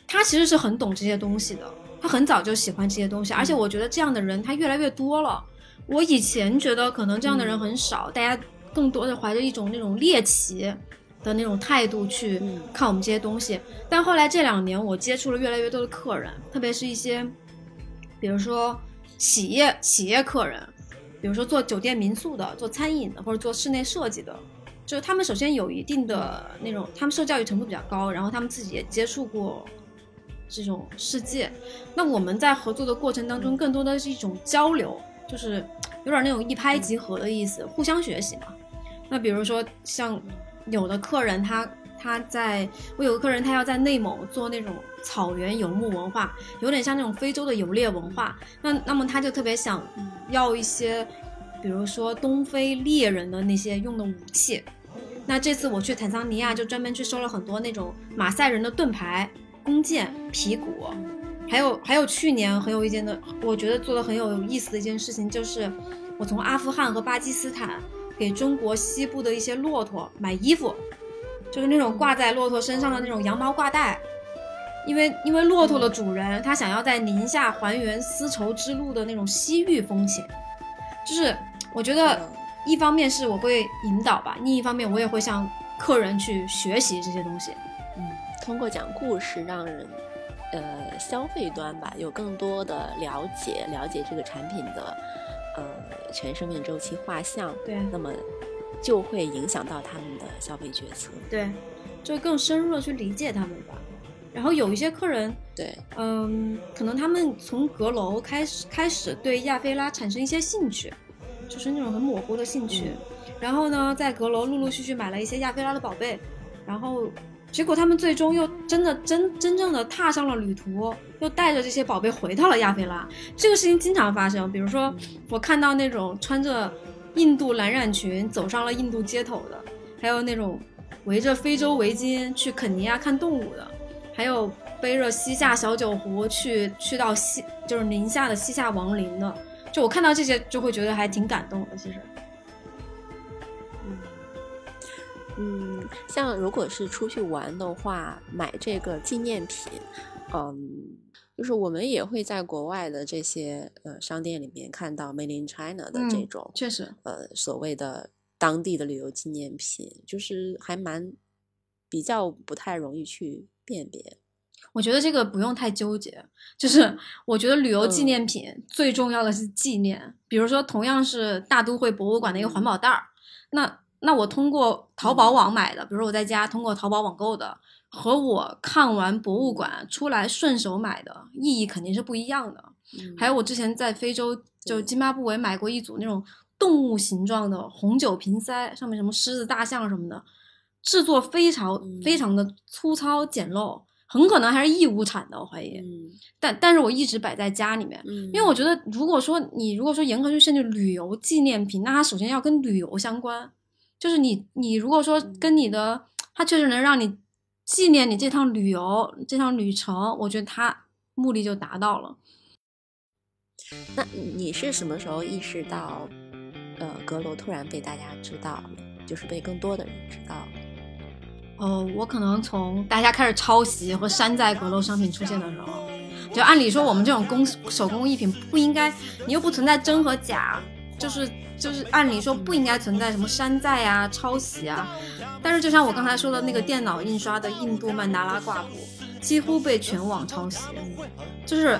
他其实是很懂这些东西的，他很早就喜欢这些东西，而且我觉得这样的人他越来越多了。我以前觉得可能这样的人很少，大家更多的怀着一种那种猎奇的那种态度去看我们这些东西。但后来这两年，我接触了越来越多的客人，特别是一些，比如说企业企业客人，比如说做酒店民宿的、做餐饮的或者做室内设计的，就是他们首先有一定的那种，他们受教育程度比较高，然后他们自己也接触过这种世界。那我们在合作的过程当中，更多的是一种交流。就是有点那种一拍即合的意思，互相学习嘛。那比如说像有的客人，他他在我有个客人，他要在内蒙做那种草原游牧文化，有点像那种非洲的游猎文化。那那么他就特别想要一些，比如说东非猎人的那些用的武器。那这次我去坦桑尼亚，就专门去收了很多那种马赛人的盾牌、弓箭、皮鼓。还有还有，去年很有一件的，我觉得做的很有意思的一件事情，就是我从阿富汗和巴基斯坦给中国西部的一些骆驼买衣服，就是那种挂在骆驼身上的那种羊毛挂带，因为因为骆驼的主人他想要在宁夏还原丝绸之路的那种西域风情，就是我觉得一方面是我会引导吧，另一方面我也会向客人去学习这些东西。通过讲故事让人呃消费端吧有更多的了解，了解这个产品的呃全生命周期画像，对那么就会影响到他们的消费决策。对，就更深入的去理解他们吧。然后有一些客人，对，嗯，可能他们从阁楼开始开始对亚非拉产生一些兴趣，就是那种很模糊的兴趣。然后呢，在阁楼陆陆续续买了一些亚非拉的宝贝，然后结果他们最终又真的真真正的踏上了旅途，又带着这些宝贝回到了亚非拉。这个事情经常发生，比如说我看到那种穿着印度蓝染裙走上了印度街头的，还有那种围着非洲围巾去肯尼亚看动物的。还有背着西夏小酒壶去去到西就是宁夏的西夏王陵的，就我看到这些就会觉得还挺感动的。其实，嗯，像如果是出去玩的话，买这个纪念品，嗯，就是我们也会在国外的这些呃商店里面看到 Made in China 的这嗯种、确实，呃所谓的当地的旅游纪念品，就是还蛮比较不太容易去辨别。我觉得这个不用太纠结。就是我觉得旅游纪嗯念品最重要的是纪念，比如说同样是大都会博物馆的一个环保袋儿，那那我通过淘宝网买的，比如说我在家通过淘宝网购的，和我看完博物馆出来顺手买的意义肯定是不一样的。嗯还有我之前在非洲就津巴布韦买过一组那种动物形状的红酒瓶塞，上面什么狮子、大象什么的，制作非常嗯非常的粗糙简陋，很可能还是义乌产的，我怀疑。嗯但但是我一直摆在家里面，嗯，因为我觉得如果说你如果说严格去限制旅游纪念品，那它首先要跟旅游相关，就是你你如果说嗯跟你的，它确实能让你纪念你这趟旅游这趟旅程，我觉得它目的就达到了。那你是什么时候意识到，呃，阁楼突然被大家知道了，就是被更多的人知道了？哦，我可能从大家开始抄袭和山寨阁楼商品出现的时候，就按理说我们这种工手工艺品不应该，你又不存在真和假，就是就是按理说不应该存在什么山寨啊、抄袭啊。但是就像我刚才说的那个电脑印刷的印度曼达拉挂布，几乎被全网抄袭，就是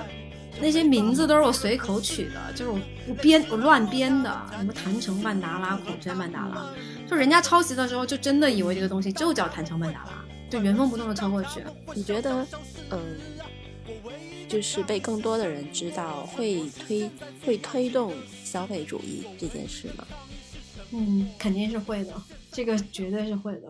那些名字都是我随口取的，就是我编我乱编的，什么坛城曼达拉、孔雀曼达拉，就人家抄袭的时候就真的以为这个东西就叫坛城曼达拉，就原封不动的抄过去。你觉得，嗯，就是被更多的人知道，会推会推动消费主义这件事吗？嗯，肯定是会的，这个绝对是会的。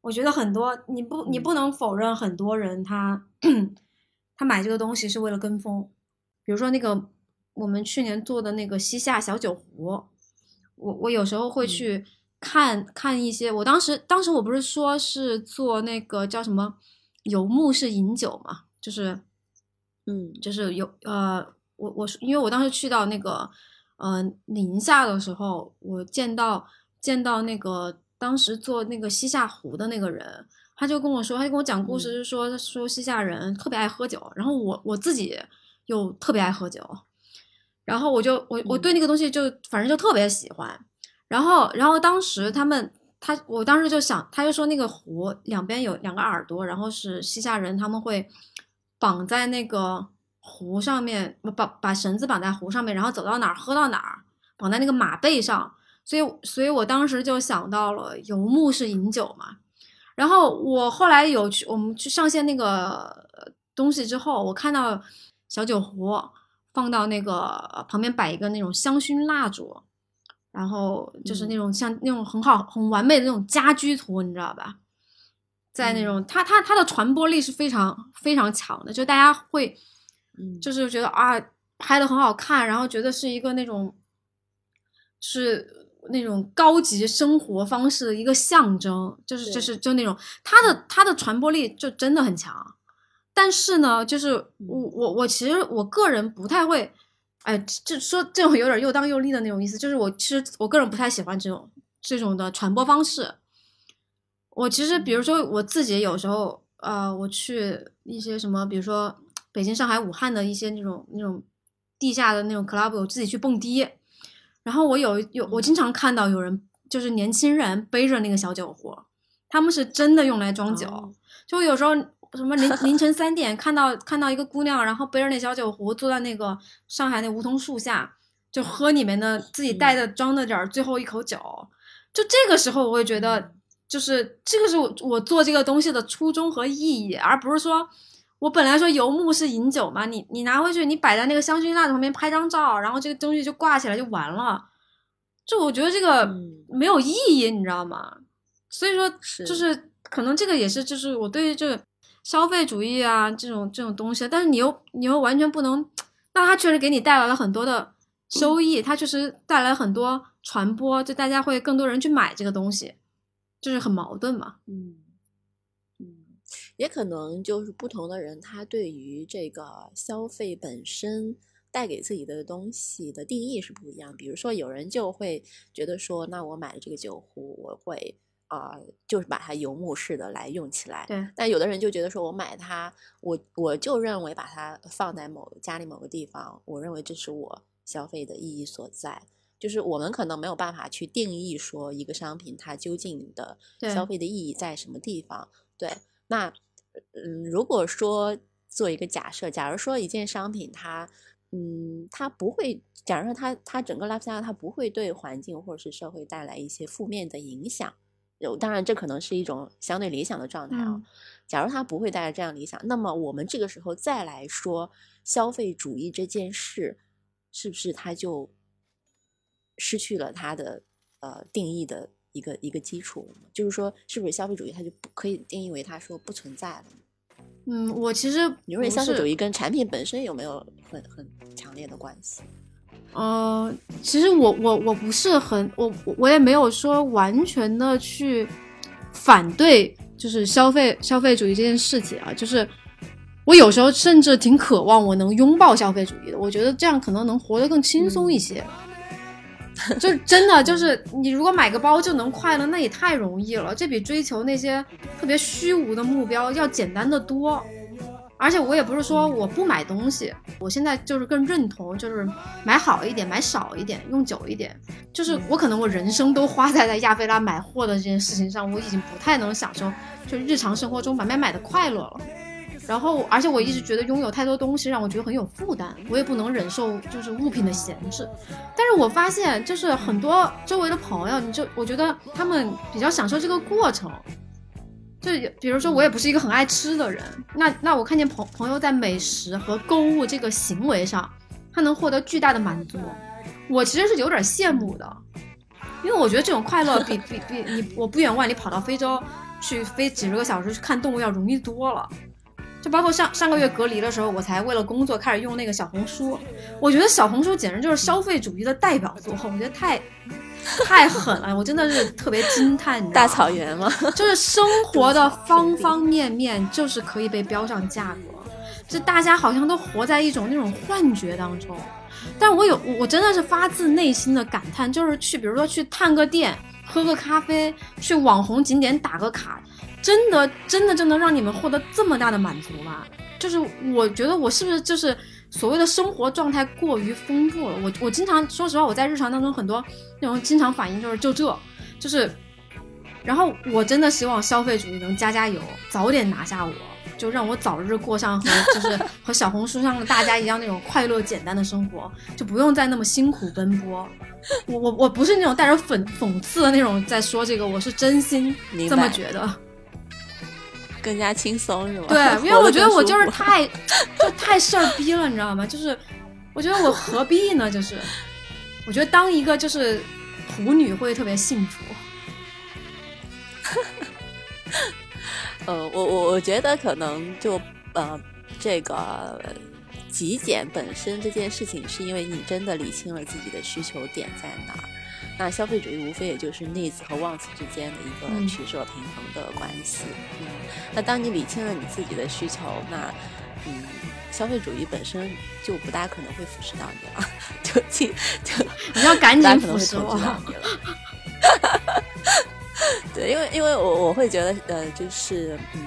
我觉得很多你不你不能否认，很多人他 他买这个东西是为了跟风。比如说那个我们去年做的那个西夏小酒壶，我我有时候会去看、看一些。我当时当时我不是说是做那个叫什么游牧式饮酒嘛，就是嗯就是有呃，我我是因为我当时去到那个呃宁夏的时候，我见到见到那个当时做那个西夏壶的那个人，他就跟我说，他就跟我讲故事，是说、说西夏人特别爱喝酒，然后我我自己又特别爱喝酒，然后我就我我对那个东西就反正就特别喜欢，然后然后当时他们。他，我当时就想，他就说那个壶两边有两个耳朵，然后是西夏人他们会绑在那个壶上面，把把绳子绑在壶上面，然后走到哪儿喝到哪儿，绑在那个马背上。所以，所以我当时就想到了游牧式饮酒嘛。然后我后来有去，我们去上线那个呃东西之后，我看到小酒壶放到那个呃旁边摆一个那种香薰蜡烛，然后就是那种像那种很好很完美的那种家居图，你知道吧？在那种它它它的传播力是非常非常强的，就大家会嗯，就是觉得啊拍的很好看，然后觉得是一个那种是那种高级生活方式的一个象征，就是就是就那种它的它的传播力就真的很强。但是呢，就是我我我其实我个人不太会，哎，就说这种有点又当又立的那种意思，就是我其实我个人不太喜欢这种这种的传播方式。我其实比如说我自己有时候，呃，我去一些什么，比如说北京、上海、武汉的一些那种那种地下的那种 club，我自己去蹦迪，然后我有有我经常看到有人就是年轻人背着那个小酒壶，他们是真的用来装酒。哦。就有时候什么凌凌晨三点看到看到一个姑娘，然后背着那小酒壶坐在那个上海那梧桐树下，就喝里面的自己带的装的点儿最后一口酒，就这个时候我会觉得，就是这个是我我做这个东西的初衷和意义，而不是说。我本来说游牧是饮酒嘛，你你拿回去，你摆在那个香薰蜡烛旁边拍张照，然后这个东西就挂起来就完了。就我觉得这个嗯没有意义，你知道吗？所以说，就是可能这个也是，就是我对于这个消费主义啊这种这种东西，但是你又你又完全不能，那它确实给你带来了很多的收益，它确实带来很多传播，就大家会更多人去买这个东西，就是很矛盾嘛。嗯，嗯，也可能就是不同的人，他对于这个消费本身带给自己的东西的定义是不一样。比如说，有人就会觉得说，那我买了这个酒壶，我会啊、呃就是把它游牧式的来用起来。对，但有的人就觉得说，我买它，我我就认为把它放在某家里某个地方，我认为这是我消费的意义所在。就是我们可能没有办法去定义说一个商品它究竟的消费的意义在什么地方。对，那嗯，如果说做一个假设，假如说一件商品它嗯，它不会，假如说它它整个 lifestyle 它不会对环境或者是社会带来一些负面的影响。有，当然这可能是一种相对理想的状态啊。嗯假如它不会带来这样理想，那么我们这个时候再来说消费主义这件事，是不是它就失去了它的呃定义的一个一个基础了？就是说，是不是消费主义它就不可以定义为它说不存在了？嗯，我其实你认为消费主义跟产品本身有没有很很强烈的关系？呃，其实我我我不是很我我我也没有说完全的去反对，就是消费消费主义这件事情啊，就是我有时候甚至挺渴望我能拥抱消费主义的，我觉得这样可能能活得更轻松一些。就真的就是你如果买个包就能快乐，那也太容易了，这比追求那些特别虚无的目标要简单的多。而且我也不是说我不买东西，我现在就是更认同，就是买好一点，买少一点，用久一点。就是我可能我人生都花在在亚非拉买货的这件事情上，我已经不太能享受就日常生活中买买买的快乐了。然后，而且我一直觉得拥有太多东西让我觉得很有负担，我也不能忍受就是物品的闲置。但是我发现，就是很多周围的朋友，你就我觉得他们比较享受这个过程。就比如说，我也不是一个很爱吃的人，那那我看见朋朋友在美食和购物这个行为上，他能获得巨大的满足，我其实是有点羡慕的，因为我觉得这种快乐比比比你我不远万里跑到非洲去飞几十个小时去看动物要容易多了。就包括上上个月隔离的时候，我才为了工作开始用那个小红书。我觉得小红书简直就是消费主义的代表作，我觉得太太狠了，我真的是特别惊叹。大草原吗？就是生活的方方面面，就是可以被标上价格，就大家好像都活在一种那种幻觉当中。但我有，我真的是发自内心的感叹，就是去，比如说去探个店，喝个咖啡，去网红景点打个卡，真的，真的，就能让你们获得这么大的满足吗？就是我觉得我是不是就是所谓的生活状态过于丰富了？我我经常说实话，我在日常当中很多那种经常反应就是就这，就是，然后我真的希望消费主义能加加油，早点拿下我，就让我早日过上和就是 和小红书上的大家一样那种快乐简单的生活，就不用再那么辛苦奔波。我我我不是那种带着讽讽刺的那种在说这个，我是真心这么觉得。更加轻松是吗？对，因为我觉得我就是太就太事儿逼了，你知道吗？就是我觉得我何必呢？就是我觉得当一个就是腐女会特别幸福。呃，我我我觉得可能就呃，这个极简本身这件事情，是因为你真的理清了自己的需求点在哪儿。那消费主义无非也就是 needs 和 wants 之间的一嗯个取舍平衡的关系。嗯，那当你理清了你自己的需求，那嗯，消费主义本身就不大可能会腐蚀到你了，就就就你要赶紧可能会统腐蚀到你了。对，因为因为我我会觉得呃，就是嗯，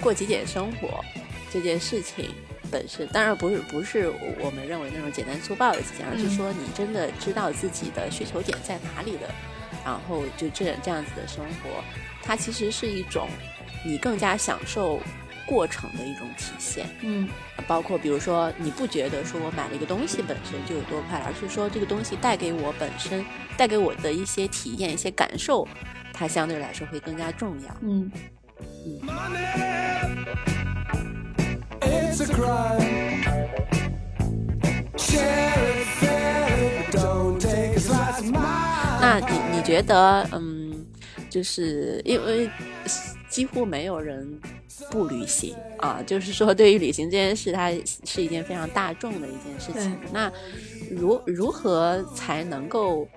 过极简生活这件事情本身，当然不是不是我们认为那种简单粗暴的极简，而是嗯。说你真的知道自己的需求点在哪里的然后就这这样子的生活，它其实是一种你更加享受过程的一种体现。嗯。包括比如说，你不觉得说我买了一个东西本身就有多快乐，而是说这个东西带给我本身带给我的一些体验、一些感受，它相对来说会更加重要。嗯 It's a crime. Share it, it, don't take. 那你你觉得，嗯，就是因为几乎没有人不旅行啊，就是说对于旅行这件事，它是一件非常大众的一件事情。那如如何才能够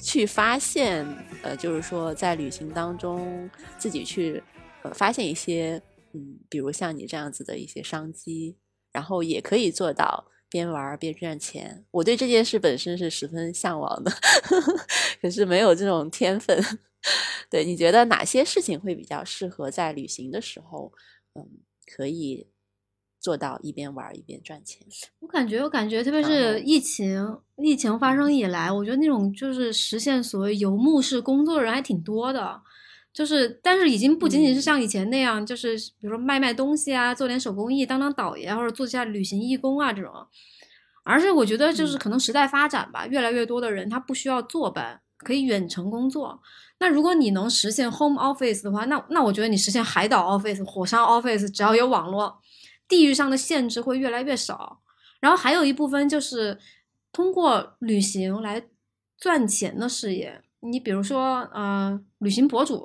去发现，呃，就是说在旅行当中自己去呃发现一些，嗯，比如像你这样子的一些商机，然后也可以做到边玩边赚钱。我对这件事本身是十分向往的，可是没有这种天分。对，你觉得哪些事情会比较适合在旅行的时候，嗯，可以做到一边玩一边赚钱？我感觉，我感觉，特别是疫情，疫情发生以来，我觉得那种就是实现所谓游牧式工作的人还挺多的。就是，但是已经不仅仅是像以前那样，就是比如说卖卖东西啊，做点手工艺，当当导游啊，或者做一下旅行义工啊这种。而是我觉得，就是可能时代发展吧，越来越多的人他不需要坐班，可以远程工作。那如果你能实现 home office 的话，那那我觉得你实现海岛 office、火山 office，只要有网络，地域上的限制会越来越少。然后还有一部分就是通过旅行来赚钱的事业。你比如说，呃，旅行博主，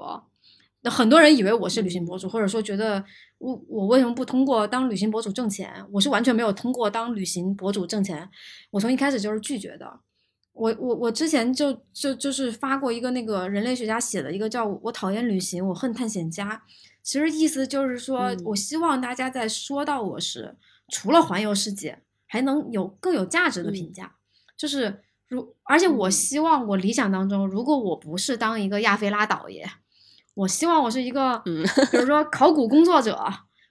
那很多人以为我是旅行博主，或者说觉得我我为什么不通过当旅行博主挣钱？我是完全没有通过当旅行博主挣钱，我从一开始就是拒绝的。我我我之前就就就是发过一个那个人类学家写的一个叫“我讨厌旅行，我恨探险家”，其实意思就是说、嗯我希望大家在说到我时，除了环游世界，还能有更有价值的评价。就是如，而且我嗯希望我理想当中，如果我不是当一个亚非拉导爷，我希望我是一个，嗯比如说考古工作者，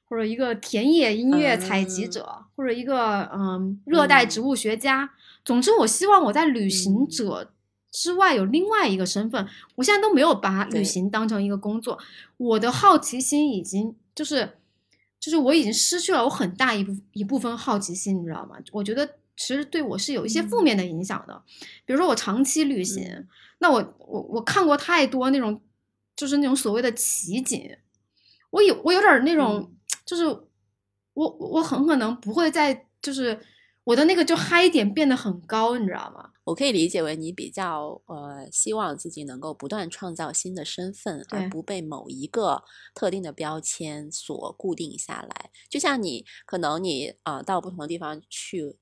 或者一个田野音乐采集嗯者，或者一个嗯热带植物学家。总之，我希望我在旅行嗯者之外有另外一个身份。我现在都没有把旅行当成一个工作，我的好奇心已经就是就是我已经失去了我很大一部一部分好奇心，你知道吗？我觉得其实对我是有一些负面的影响的。比如说我长期旅行，嗯那我我我看过太多那种就是那种所谓的奇景，我有我有点那种、就是我我很可能不会再就是我的那个就嗨点变得很高，你知道吗？我可以理解为你比较呃，希望自己能够不断创造新的身份，而不被某一个特定的标签所固定下来。就像你可能你啊、呃到不同的地方去，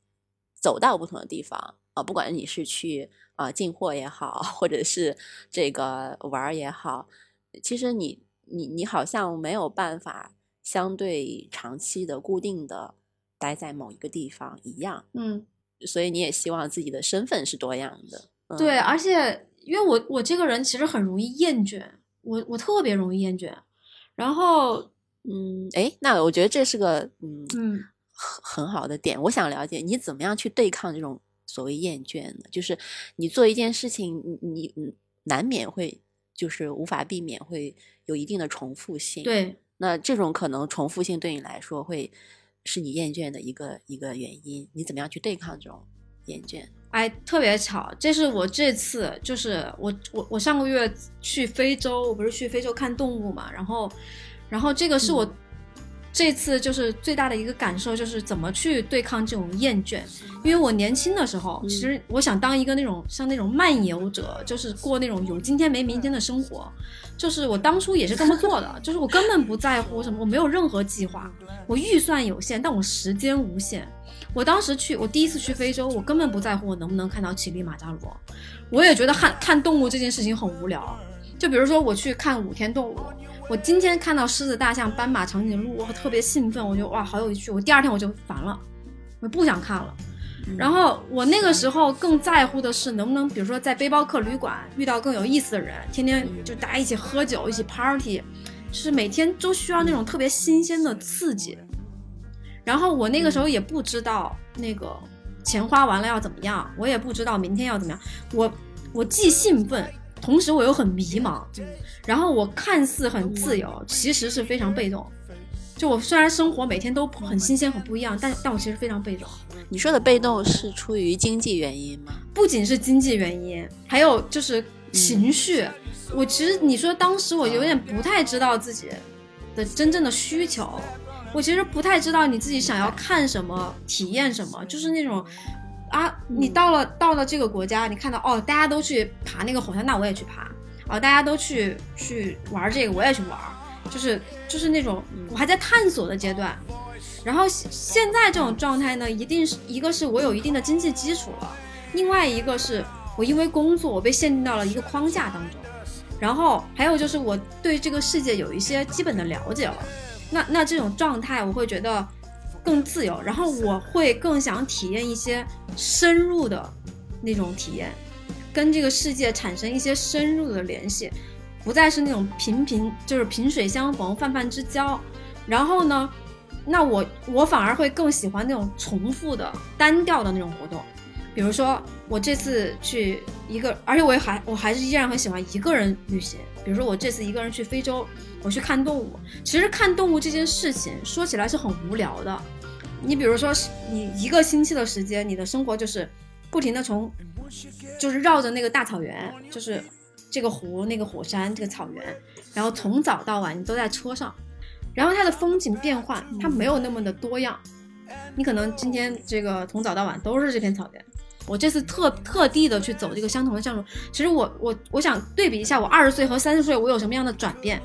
走到不同的地方啊、不管你是去啊、呃进货也好，或者是这个玩儿也好，其实你你你好像没有办法相对长期的固定的待在某一个地方一样。嗯，所以你也希望自己的身份是多样的。嗯、对，而且因为我我这个人其实很容易厌倦，我我特别容易厌倦，然后嗯，哎，那我觉得这是个嗯嗯很很好的点。我想了解你怎么样去对抗这种所谓厌倦呢？就是你做一件事情，你你嗯难免会就是无法避免会有一定的重复性。，对，那这种可能重复性对你来说会是你厌倦的一个一个原因。你怎么样去对抗这种厌倦？哎，特别巧，这是我这次就是我我我上个月去非洲，我不是去非洲看动物嘛，然后然后这个是我嗯这次就是最大的一个感受，就是怎么去对抗这种厌倦。因为我年轻的时候，其实我想当一个那种像那种漫游者，就是过那种有今天没明天的生活。就是我当初也是这么做的，就是我根本不在乎什么，我没有任何计划，我预算有限，但我时间无限。我当时去，我第一次去非洲，我根本不在乎我能不能看到乞力马扎罗，我也觉得看看动物这件事情很无聊。就比如说我去看五天动物，我今天看到狮子、大象、斑马、长颈鹿，我特别兴奋，我觉得哇好有趣。我第二天我就烦了，我不想看了。然后我那个时候更在乎的是能不能，比如说在背包客旅馆遇到更有意思的人，天天就大家一起喝酒，一起 party，就是每天都需要那种特别新鲜的刺激。然后我那个时候也不知道那个钱花完了要怎么样，我也不知道明天要怎么样。我我既兴奋同时我又很迷茫，然后我看似很自由，其实是非常被动。就我虽然生活每天都很新鲜很不一样，但但我其实非常被动。你说的被动是出于经济原因吗？不仅是经济原因，还有就是情绪。我其实你说当时我有点不太知道自己的真正的需求，我其实不太知道你自己想要看什么、体验什么，就是那种啊，你到了到了这个国家，你看到哦，大家都去爬那个火山，那我也去爬；啊，大家都去去玩这个，我也去玩。就是就是那种我还在探索的阶段，然后现现在这种状态呢，一定是一个是我有一定的经济基础了，另外一个是我因为工作我被限定到了一个框架当中，然后还有就是我对这个世界有一些基本的了解了，那那这种状态我会觉得更自由，然后我会更想体验一些深入的那种体验，跟这个世界产生一些深入的联系。不再是那种平平就是萍水相逢泛泛之交，然后呢，那我我反而会更喜欢那种重复的单调的那种活动，比如说我这次去一个，而且我也还我还是依然很喜欢一个人旅行，比如说我这次一个人去非洲，我去看动物。其实看动物这件事情说起来是很无聊的，你比如说你一个星期的时间，你的生活就是不停的从就是绕着那个大草原，就是。这个湖、那个火山、这个草原，然后从早到晚你都在车上，然后它的风景变换，它没有那么的多样。你可能今天这个从早到晚都是这片草原，我这次特特地的去走这个相同的项目。其实我我我想对比一下，我二十岁和三十岁我有什么样的转变，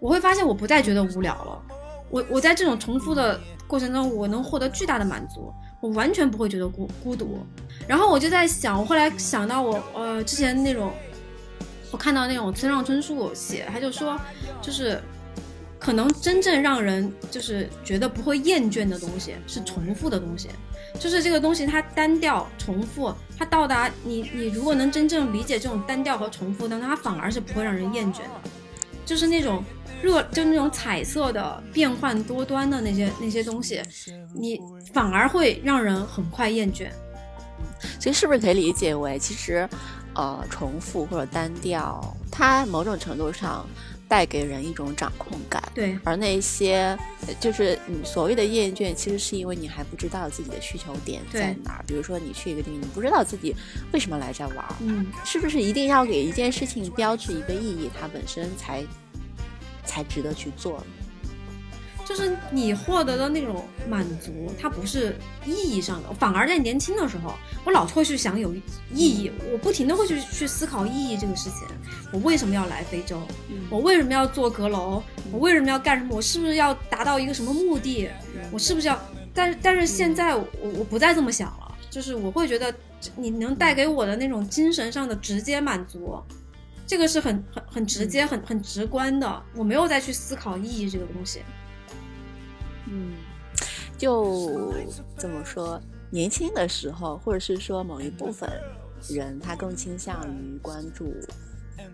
我会发现我不再觉得无聊了。我我在这种重复的过程中，我能获得巨大的满足，我完全不会觉得孤孤独。然后我就在想，我后来想到我呃之前那种。我看到那种村上春树写，他就说，就是可能真正让人就是觉得不会厌倦的东西是重复的东西，就是这个东西它单调重复，它到达你你如果能真正理解这种单调和重复，那它反而是不会让人厌倦的，就是那种热就那种彩色的变幻多端的那些那些东西，你反而会让人很快厌倦。所以是不是可以理解为其实？呃，重复或者单调，它某种程度上带给人一种掌控感。对，而那些就是你所谓的厌倦，其实是因为你还不知道自己的需求点在哪儿。比如说，你去一个地方，你不知道自己为什么来这玩儿，嗯，是不是一定要给一件事情标志一个意义，它本身才才值得去做？就是你获得的那种满足，它不是意义上的，反而在年轻的时候，我老会去想有意义，我不停的会去去思考意义这个事情。我为什么要来非洲？我为什么要做阁楼？我为什么要干什么？我是不是要达到一个什么目的？我是不是要？但是但是现在我我不再这么想了，就是我会觉得你能带给我的那种精神上的直接满足，这个是很很很直接、很很直观的。我没有再去思考意义这个东西。嗯，就怎么说，年轻的时候，或者是说某一部分人，他更倾向于关注，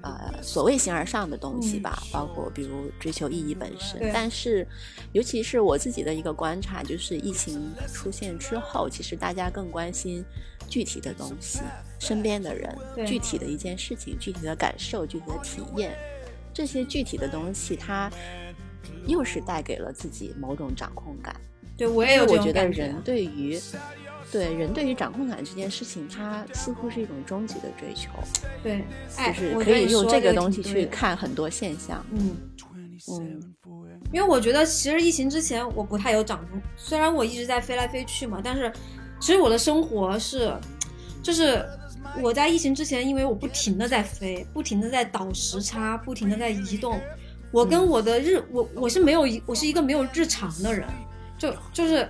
呃，所谓形而上的东西吧，包括比如追求意义本身。但是，尤其是我自己的一个观察，就是疫情出现之后，其实大家更关心具体的东西，身边的人，具体的一件事情，具体的感受，具体的体验，这些具体的东西，它。又是带给了自己某种掌控感，对我也有我觉得人对于，对人对于掌控感这件事情，它似乎是一种终极的追求。对，就是可以用这个东西去看很多现象。嗯嗯，因为我觉得其实疫情之前我不太有掌控，虽然我一直在飞来飞去嘛，但是其实我的生活是，就是我在疫情之前，因为我不停的在飞，不停的在倒时差，不停的在移动。我跟我的日我我是没有一我是一个没有日常的人，就就是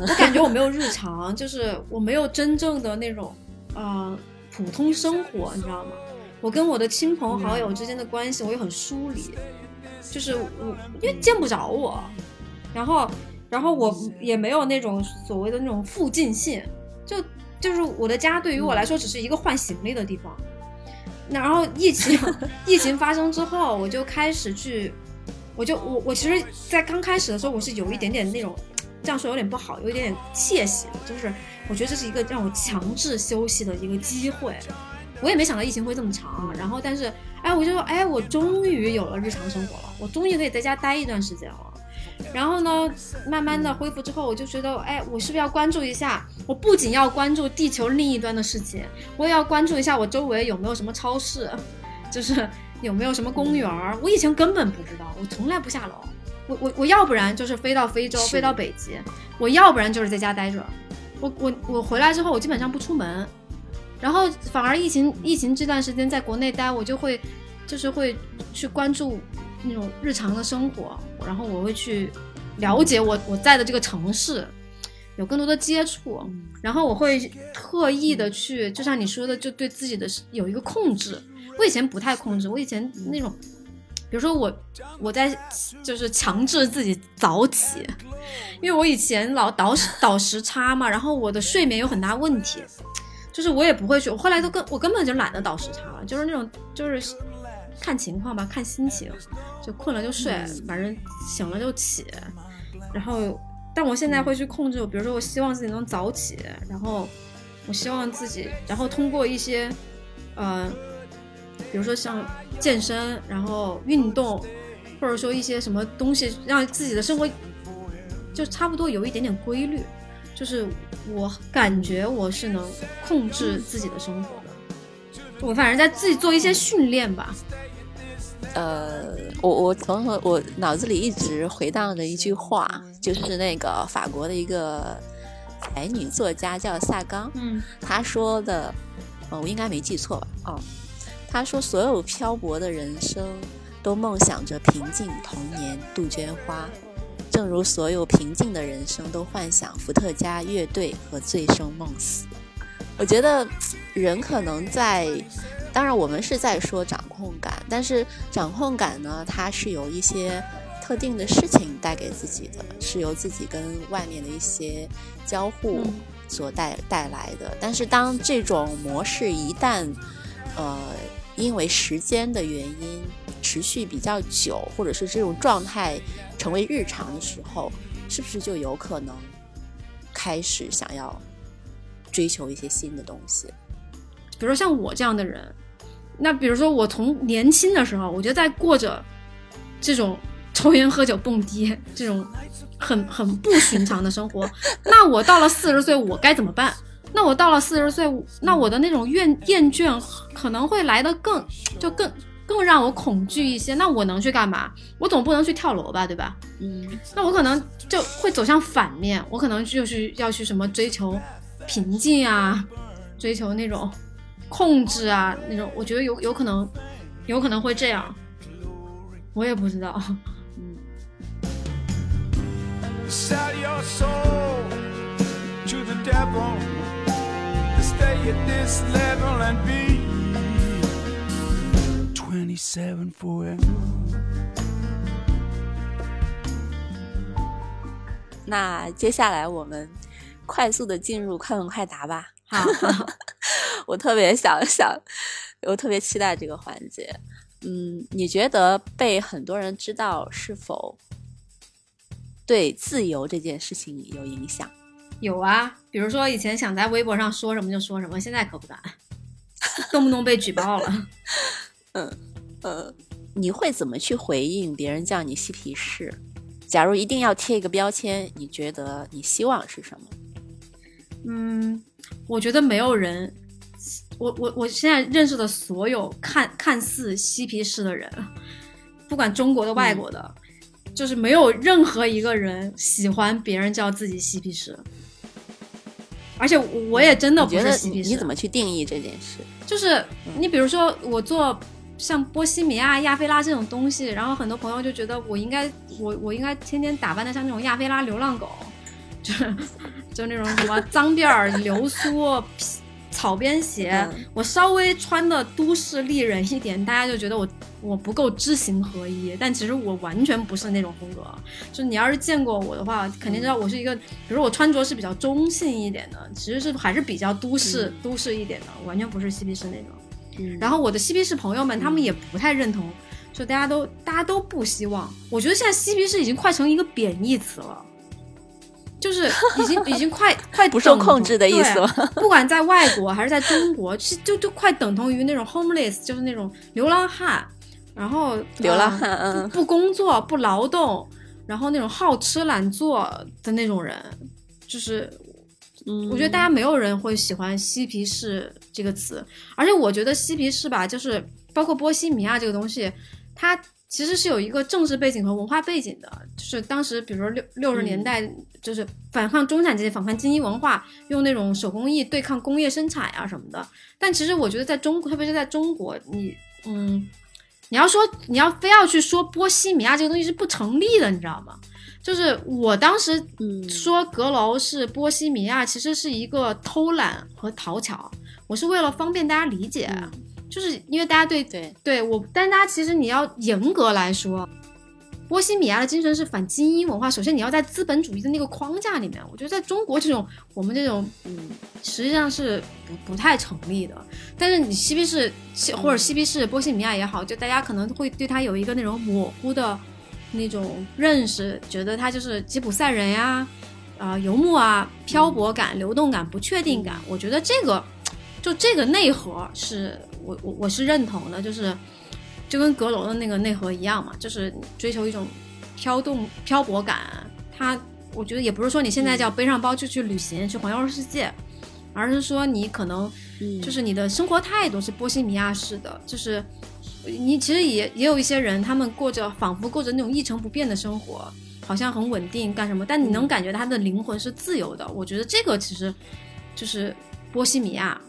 我感觉我没有日常，就是我没有真正的那种呃普通生活，你知道吗？我跟我的亲朋好友之间的关系我也很疏离，就是我因为见不着我，然后然后我也没有那种所谓的那种附近性，就就是我的家对于我来说只是一个换行李的地方。那然后疫情 疫情发生之后，我就开始去，我就我我其实，在刚开始的时候，我是有一点点那种，这样说有点不好，有一点点窃喜的，就是我觉得这是一个让我强制休息的一个机会，我也没想到疫情会这么长。然后，但是，哎，我就说，哎，我终于有了日常生活了，我终于可以在家待一段时间了。然后呢，慢慢的恢复之后，我就觉得，哎，我是不是要关注一下？我不仅要关注地球另一端的事情，我也要关注一下我周围有没有什么超市，就是有没有什么公园儿。我以前根本不知道，我从来不下楼。我我我要不然就是飞到非洲，飞到北极，我要不然就是在家待着。我我我回来之后，我基本上不出门，然后反而疫情疫情这段时间在国内待，我就会就是会去关注那种日常的生活，然后我会去了解我我在的这个城市，有更多的接触，然后我会特意的去，就像你说的，就对自己的有一个控制。我以前不太控制，我以前那种。比如说我，我在就是强制自己早起，因为我以前老倒 倒时差嘛，然后我的睡眠有很大问题，就是我也不会去，我后来都根我根本就懒得倒时差了，就是那种就是看情况吧，看心情，就困了就睡，反正醒了就起，然后但我现在会去控制，比如说我希望自己能早起，然后我希望自己，然后通过一些呃。比如说像健身，然后运动，或者说一些什么东西，让自己的生活就差不多有一点点规律。就是我感觉我是能控制自己的生活的，我反正在自己做一些训练吧。呃，我我从头我脑子里一直回荡着一句话，就是那个法国的一个才女作家叫萨冈，嗯她说的，呃，我应该没记错吧？哦，她说所有漂泊的人生都梦想着平静童年、杜鹃花，正如所有平静的人生都幻想伏特加乐队和醉生梦死。我觉得人可能在，当然我们是在说掌控感，但是掌控感呢，它是由一些特定的事情带给自己的，是由自己跟外面的一些交互嗯所带带来的。但是当这种模式一旦呃因为时间的原因持续比较久，或者是这种状态成为日常的时候，是不是就有可能开始想要追求一些新的东西？比如说像我这样的人，那比如说我从年轻的时候，我觉得在过着这种抽烟喝酒蹦迪这种很很不寻常的生活，那我到了四十岁，我该怎么办？那我到了四十岁，那我的那种厌厌倦可能会来的更就更更让我恐惧一些。那我能去干嘛？我总不能去跳楼吧，对吧？嗯，那我可能就会走向反面，我可能就是要去什么追求平静啊，追求那种控制啊，那种我觉得有有可能，有可能会这样，我也不知道。Sell your soul to the devil to stay at this level and be 27 forever. 那接下来我们快速的进入快问快答吧。好 我特别想想，我特别期待这个环节。嗯，你觉得被很多人知道是否对自由这件事情有影响？有啊，比如说以前想在微博上说什么就说什么，现在可不敢，动不动被举报了。呃，你会怎么去回应别人叫你嬉皮士？假如一定要贴一个标签，你觉得你希望是什么？嗯，我觉得没有人，我我我现在认识的所有看看似嬉皮士的人，不管中国的、外国的，就是没有任何一个人喜欢别人叫自己嬉皮士。而且我也真的不是嬉皮士，你你怎么去定义这件事？就是你比如说我做像波西米亚、亚非拉这种东西，然后很多朋友就觉得我应该我我应该天天打扮的像那种亚非拉流浪狗，就是就那种什么脏辫儿、流苏、皮草编鞋，嗯我稍微穿的都市丽人一点，大家就觉得我我不够知行合一，但其实我完全不是那种风格。就你要是见过我的话，肯定知道我是一个，比如我穿着是比较中性一点的，其实是还是比较都市、都市一点的，完全不是嬉皮士那种。嗯然后我的嬉皮士朋友们，他们也不太认同，就大家都大家都不希望。我觉得现在嬉皮士已经快成一个贬义词了，就是已经已经快快不受控制的意思对吗不管在外国还是在中国，是就就快等同于那种 homeless，就是那种流浪汉，然后流浪呃汉嗯。不不工作不劳动，然后那种好吃懒做的那种人，就是嗯，我觉得大家没有人会喜欢嬉皮士这个词，而且我觉得嬉皮士吧，就是包括波西米亚这个东西，它其实是有一个政治背景和文化背景的，就是当时比如说六六十年代，就是反抗中产阶级、反抗精英文化，用那种手工艺对抗工业生产啊什么的。但其实我觉得在中国，特别是在中国，你嗯，你要说你要非要去说波西米亚这个东西是不成立的，你知道吗？就是我当时嗯说阁楼是波西米亚，其实是一个偷懒和讨巧，我是为了方便大家理解，就是因为大家对对对我，但是大家其实你要严格来说，波西米亚的精神是反精英文化。首先你要在资本主义的那个框架里面，我觉得在中国这种我们这种嗯实际上是不不太成立的。但是你嬉皮士西或者嬉皮士波西米亚也好，就大家可能会对他有一个那种模糊的那种认识，觉得他就是吉普赛人呀、啊、游牧啊、漂泊感、流动感、不确定感。我觉得这个就这个内核是我我我是认同的，就是就跟阁楼的那个内核一样嘛，就是追求一种飘动漂泊感。它我觉得也不是说你现在就要背上包就去旅行、去环游世界，而是说你可能嗯就是你的生活态度是波西米亚式的，就是你其实也也有一些人，他们过着仿佛过着那种一成不变的生活，好像很稳定干什么，但你能感觉他的灵魂是自由的。我觉得这个其实就是波西米亚，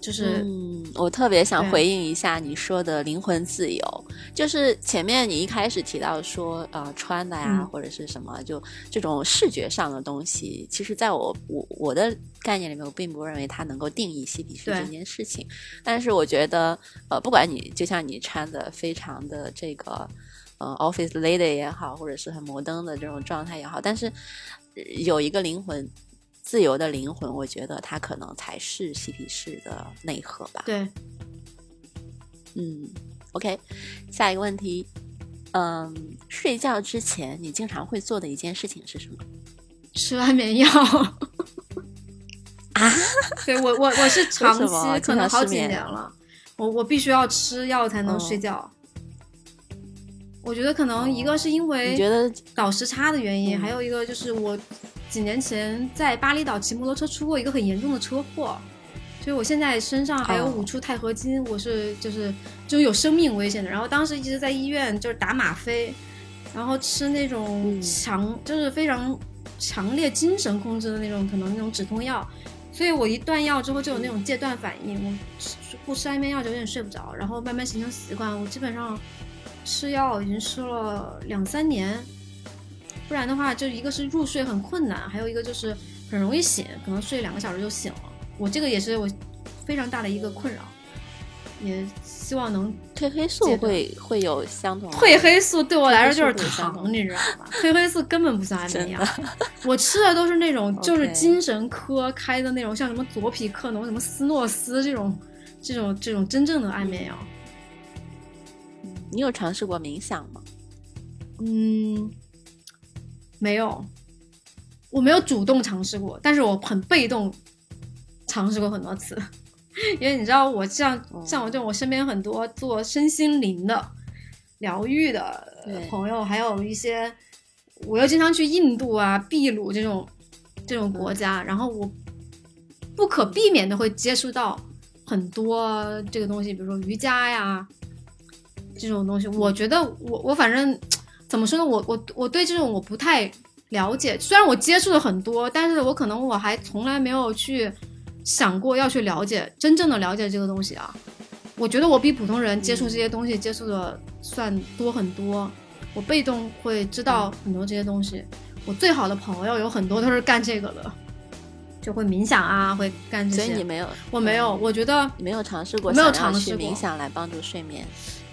就是、嗯，我特别想回应一下你说的灵魂自由，就是前面你一开始提到说，呃，穿的呀、嗯或者是什么，就这种视觉上的东西，其实在我我我的概念里面，我并不认为它能够定义嬉皮士这件事情。但是我觉得，呃，不管你就像你穿的非常的这个。呃，office lady 也好，或者是很摩登的这种状态也好，但是呃有一个灵魂，自由的灵魂，我觉得它可能才是嬉皮士的内核吧。对嗯，OK，下一个问题，嗯，睡觉之前你经常会做的一件事情是什么？吃安眠药啊？对我我我是长期可能好几年了，我我必须要吃药才能嗯睡觉。我觉得可能一个是因为你觉得倒时差的原因，嗯还有一个就是我几年前在巴厘岛骑摩托车出过一个很严重的车祸，所以我现在身上还有哦五处钛合金，我是就是就有生命危险的。然后当时一直在医院就是打吗啡，然后吃那种嗯强、就是非常强烈精神控制的那种可能那种止痛药，所以我一断药之后就有那种戒断反应，我吃不吃安眠药就有点睡不着，然后慢慢形成习惯，我基本上吃药已经吃了两三年。不然的话，就一个是入睡很困难，还有一个就是很容易醒，可能睡两个小时就醒了。我这个也是我非常大的一个困扰，也希望能褪黑素会会有相同褪黑素对我来说就是糖，你知道吗？褪黑素根本不算安眠药，我吃的都是那种 就是精神科开的那种，像什么左匹克农、什么斯诺斯这种这种这种真正的安眠药。你有尝试过冥想吗？嗯，没有，我没有主动尝试过，但是我很被动尝试过很多次，因为你知道我像哦。像我这种我身边很多做身心灵的疗愈的朋友，还有一些我又经常去印度啊、秘鲁这种这种国家，然后我不可避免的会接触到很多这个东西，比如说瑜伽呀这种东西。我觉得我我反正怎么说呢，我我我对这种我不太了解，虽然我接触了很多，但是我可能我还从来没有去想过要去了解真正的了解这个东西啊。我觉得我比普通人接触这些东西接触的算多很多，我被动会知道很多这些东西。我最好的朋友有很多都是干这个的，就会冥想啊，会干这些。所以你没有，我没有，我觉得你没有尝试过，没有尝试过去冥想来帮助睡眠。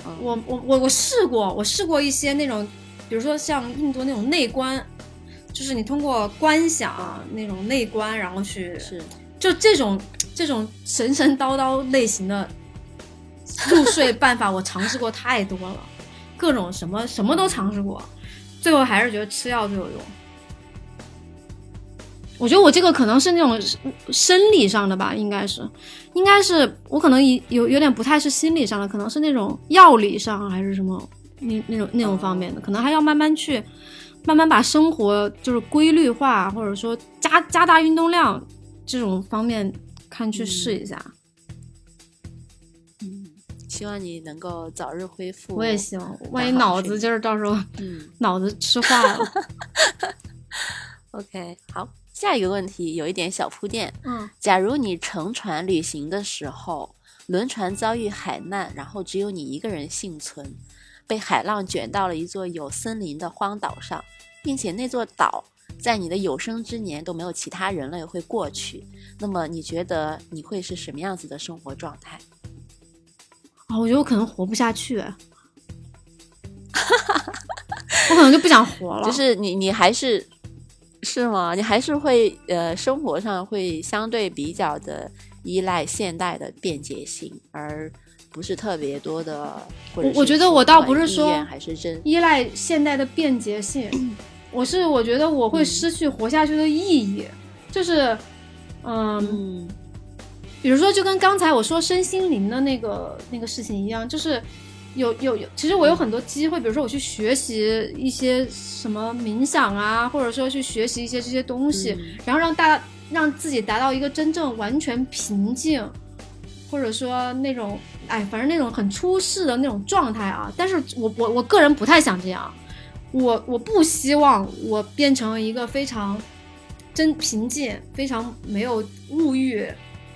嗯，我我我我试过，我试过一些那种，比如说像印度那种内观，就是你通过观想那种内观，然后去是就这种这种神神叨叨类型的入睡 办法，我尝试过太多了，各种什么什么都尝试过，最后还是觉得吃药最有用。我觉得我这个可能是那种生生理上的吧，应该是，应该是我可能有有有点不太是心理上的，可能是那种药理上还是什么那那种那种方面的，可能还要慢慢去，慢慢把生活就是规律化，或者说加加大运动量这种方面看去试一下。嗯希望你能够早日恢复。我也希望，万一脑子就是到时候嗯 脑子吃坏了，，OK，好，下一个问题有一点小铺垫。嗯，假如你乘船旅行的时候，轮船遭遇海难，然后只有你一个人幸存，被海浪卷到了一座有森林的荒岛上，并且那座岛在你的有生之年都没有其他人类会过去，那么你觉得你会是什么样子的生活状态？啊，我觉得我可能活不下去，我可能就不想活了。就是你，你还是是吗？你还是会呃，生活上会相对比较的依赖现代的便捷性，而不是特别多的。或者我我觉得我倒不是说还是真依赖现代的便捷性，我是我觉得我会失去活下去的意义，就是，嗯，嗯。比如说就跟刚才我说身心灵的那个那个事情一样，就是有有有，其实我有很多机会，比如说我去学习一些什么冥想啊，或者说去学习一些这些东西，嗯。然后让大让自己达到一个真正完全平静，或者说那种哎，反正那种很出世的那种状态啊。但是我我我个人不太想这样，我我不希望我变成一个非常真平静、非常没有物欲。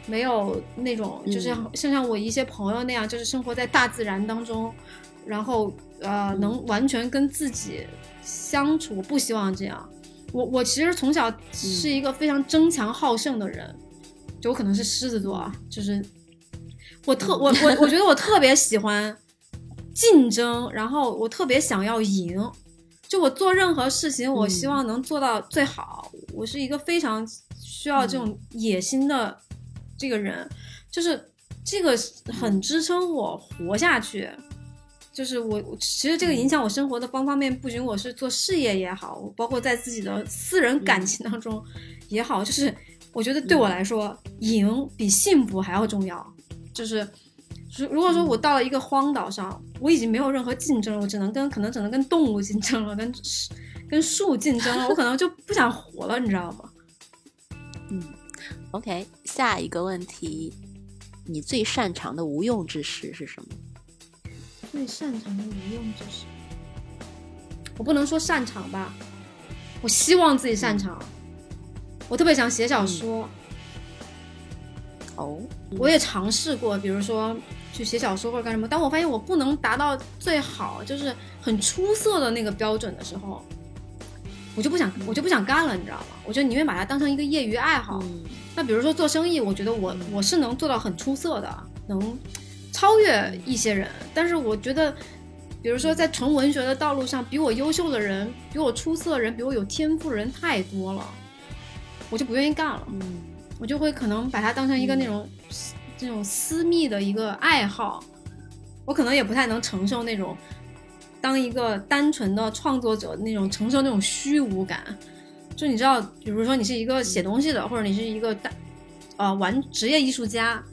没有那种，就是嗯像像我一些朋友那样，就是生活在大自然当中，然后呃，能完全跟自己相处。我不希望这样。我我其实从小是一个非常争强好胜的人，就我可能是狮子座啊，就是我特我我我觉得我特别喜欢竞争，然后我特别想要赢。就我做任何事情，我希望能做到最好。我是一个非常需要这种野心的这个人，就是这个很支撑我活下去。就是我，我其实这个影响我生活的方方面面，不仅我是做事业也好，包括在自己的私人感情当中也好，就是我觉得对我来说，赢比幸福还要重要。就是如如果说我到了一个荒岛上，我已经没有任何竞争了，我只能跟可能只能跟动物竞争了，跟跟树竞争了，我可能就不想活了，你知道吗？嗯，OK，下一个问题，你最擅长的无用之事是什么？最擅长的无用之事，我不能说擅长吧，我希望自己擅长。我特别想写小说，哦，我也尝试过，比如说去写小说或者干什么。当我发现我不能达到最好，就是很出色的那个标准的时候，我就不想，我就不想干了，你知道吗？我就宁愿把它当成一个业余爱好。嗯那比如说做生意，我觉得我我是能做到很出色的，能超越一些人。但是我觉得，比如说在纯文学的道路上，比我优秀的人、比我出色的人、比我有天赋的人太多了，我就不愿意干了。嗯我就会可能把它当成一个那种、这种私密的一个爱好，我可能也不太能承受那种当一个单纯的创作者那种承受那种虚无感。就你知道，比如说你是一个写东西的，或者你是一个大呃玩职业艺术家，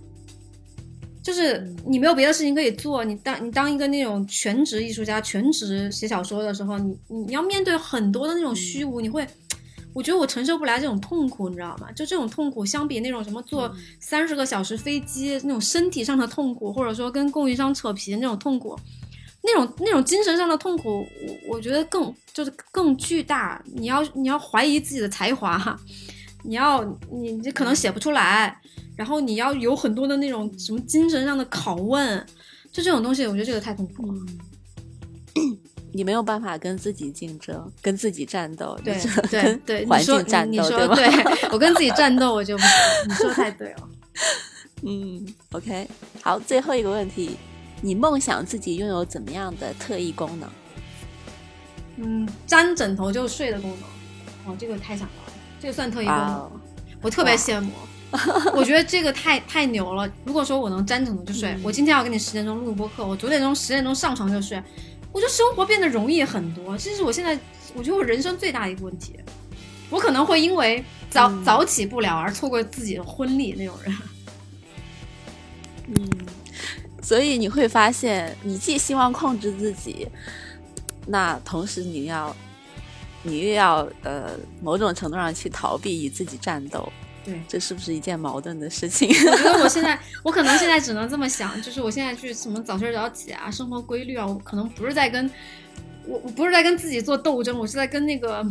就是你没有别的事情可以做，你当你当一个那种全职艺术家、全职写小说的时候，你你要面对很多的那种虚无，你会。我觉得我承受不来这种痛苦，你知道吗？就这种痛苦，相比那种什么坐三十个小时飞机那种身体上的痛苦，或者说跟供应商扯皮的那种痛苦，那种那种精神上的痛苦，我我觉得更就是更巨大。你要你要怀疑自己的才华，你要你你可能写不出来，然后你要有很多的那种什么精神上的拷问，就这种东西，我觉得这个太痛苦了。你没有办法跟自己竞争，跟自己战斗，对对对，环你说境战斗？对我跟自己战斗，我就。你说太对了。嗯，OK，好，最后一个问题，你梦想自己拥有怎么样的特异功能？嗯，粘枕头就睡的功能，哦，这个太想要了，这个算特异功能我特别羡慕。我觉得这个太太牛了。如果说我能粘枕头就睡，嗯我今天要跟你十点钟录播课，我九点钟十点钟上床就睡，我觉得生活变得容易很多。这是我现在我觉得我人生最大的一个问题，我可能会因为早、嗯早起不了而错过自己的婚礼那种人。嗯，所以你会发现，你既希望控制自己，那同时你要，你又要呃某种程度上去逃避与自己战斗，对，这是不是一件矛盾的事情？我觉得我现在，我可能现在只能这么想，就是我现在去什么早睡早起啊，生活规律啊，我可能不是在跟我，我不是在跟自己做斗争，我是在跟那个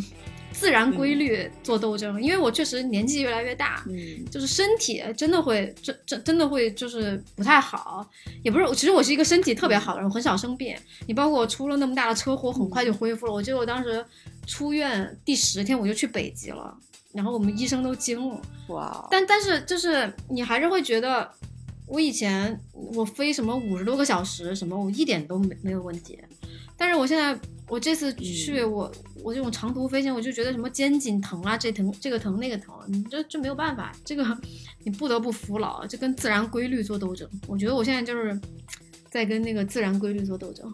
自然规律做斗争，因为我确实年纪越来越大，嗯就是身体真的会真真真的会就是不太好，也不是，其实我是一个身体特别好的人，我很少生病。你包括我出了那么大的车祸，很快就恢复了。我记得我当时出院第十天我就去北极了，然后我们医生都惊了。哇，但但是就是你还是会觉得，我以前我飞什么五十多个小时什么，我一点都没没有问题。但是我现在我这次去、我我这种长途飞行，我就觉得什么肩颈疼啊，这疼这个疼那个疼，你这这没有办法，这个你不得不服老，就跟自然规律做斗争。我觉得我现在就是在跟那个自然规律做斗争。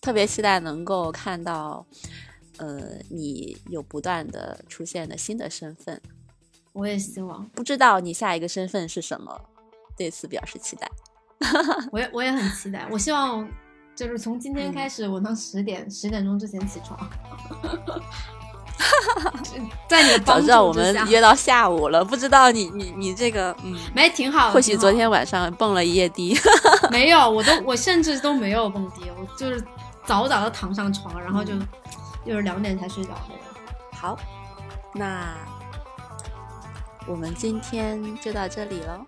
特别期待能够看到，呃，你有不断的出现的新的身份，我也希望，不知道你下一个身份是什么，对此表示期待。我也我也很期待，我希望就是从今天开始，我能十点十点钟之前起床。在你的帮助早知道我们约到下午了，不知道你你你这个，嗯，没挺好的，或许昨天晚上蹦了一夜迪。没有，我都我甚至都没有蹦迪，我就是早早的躺上床，然后就就是两点才睡着的人。好，那我们今天就到这里喽。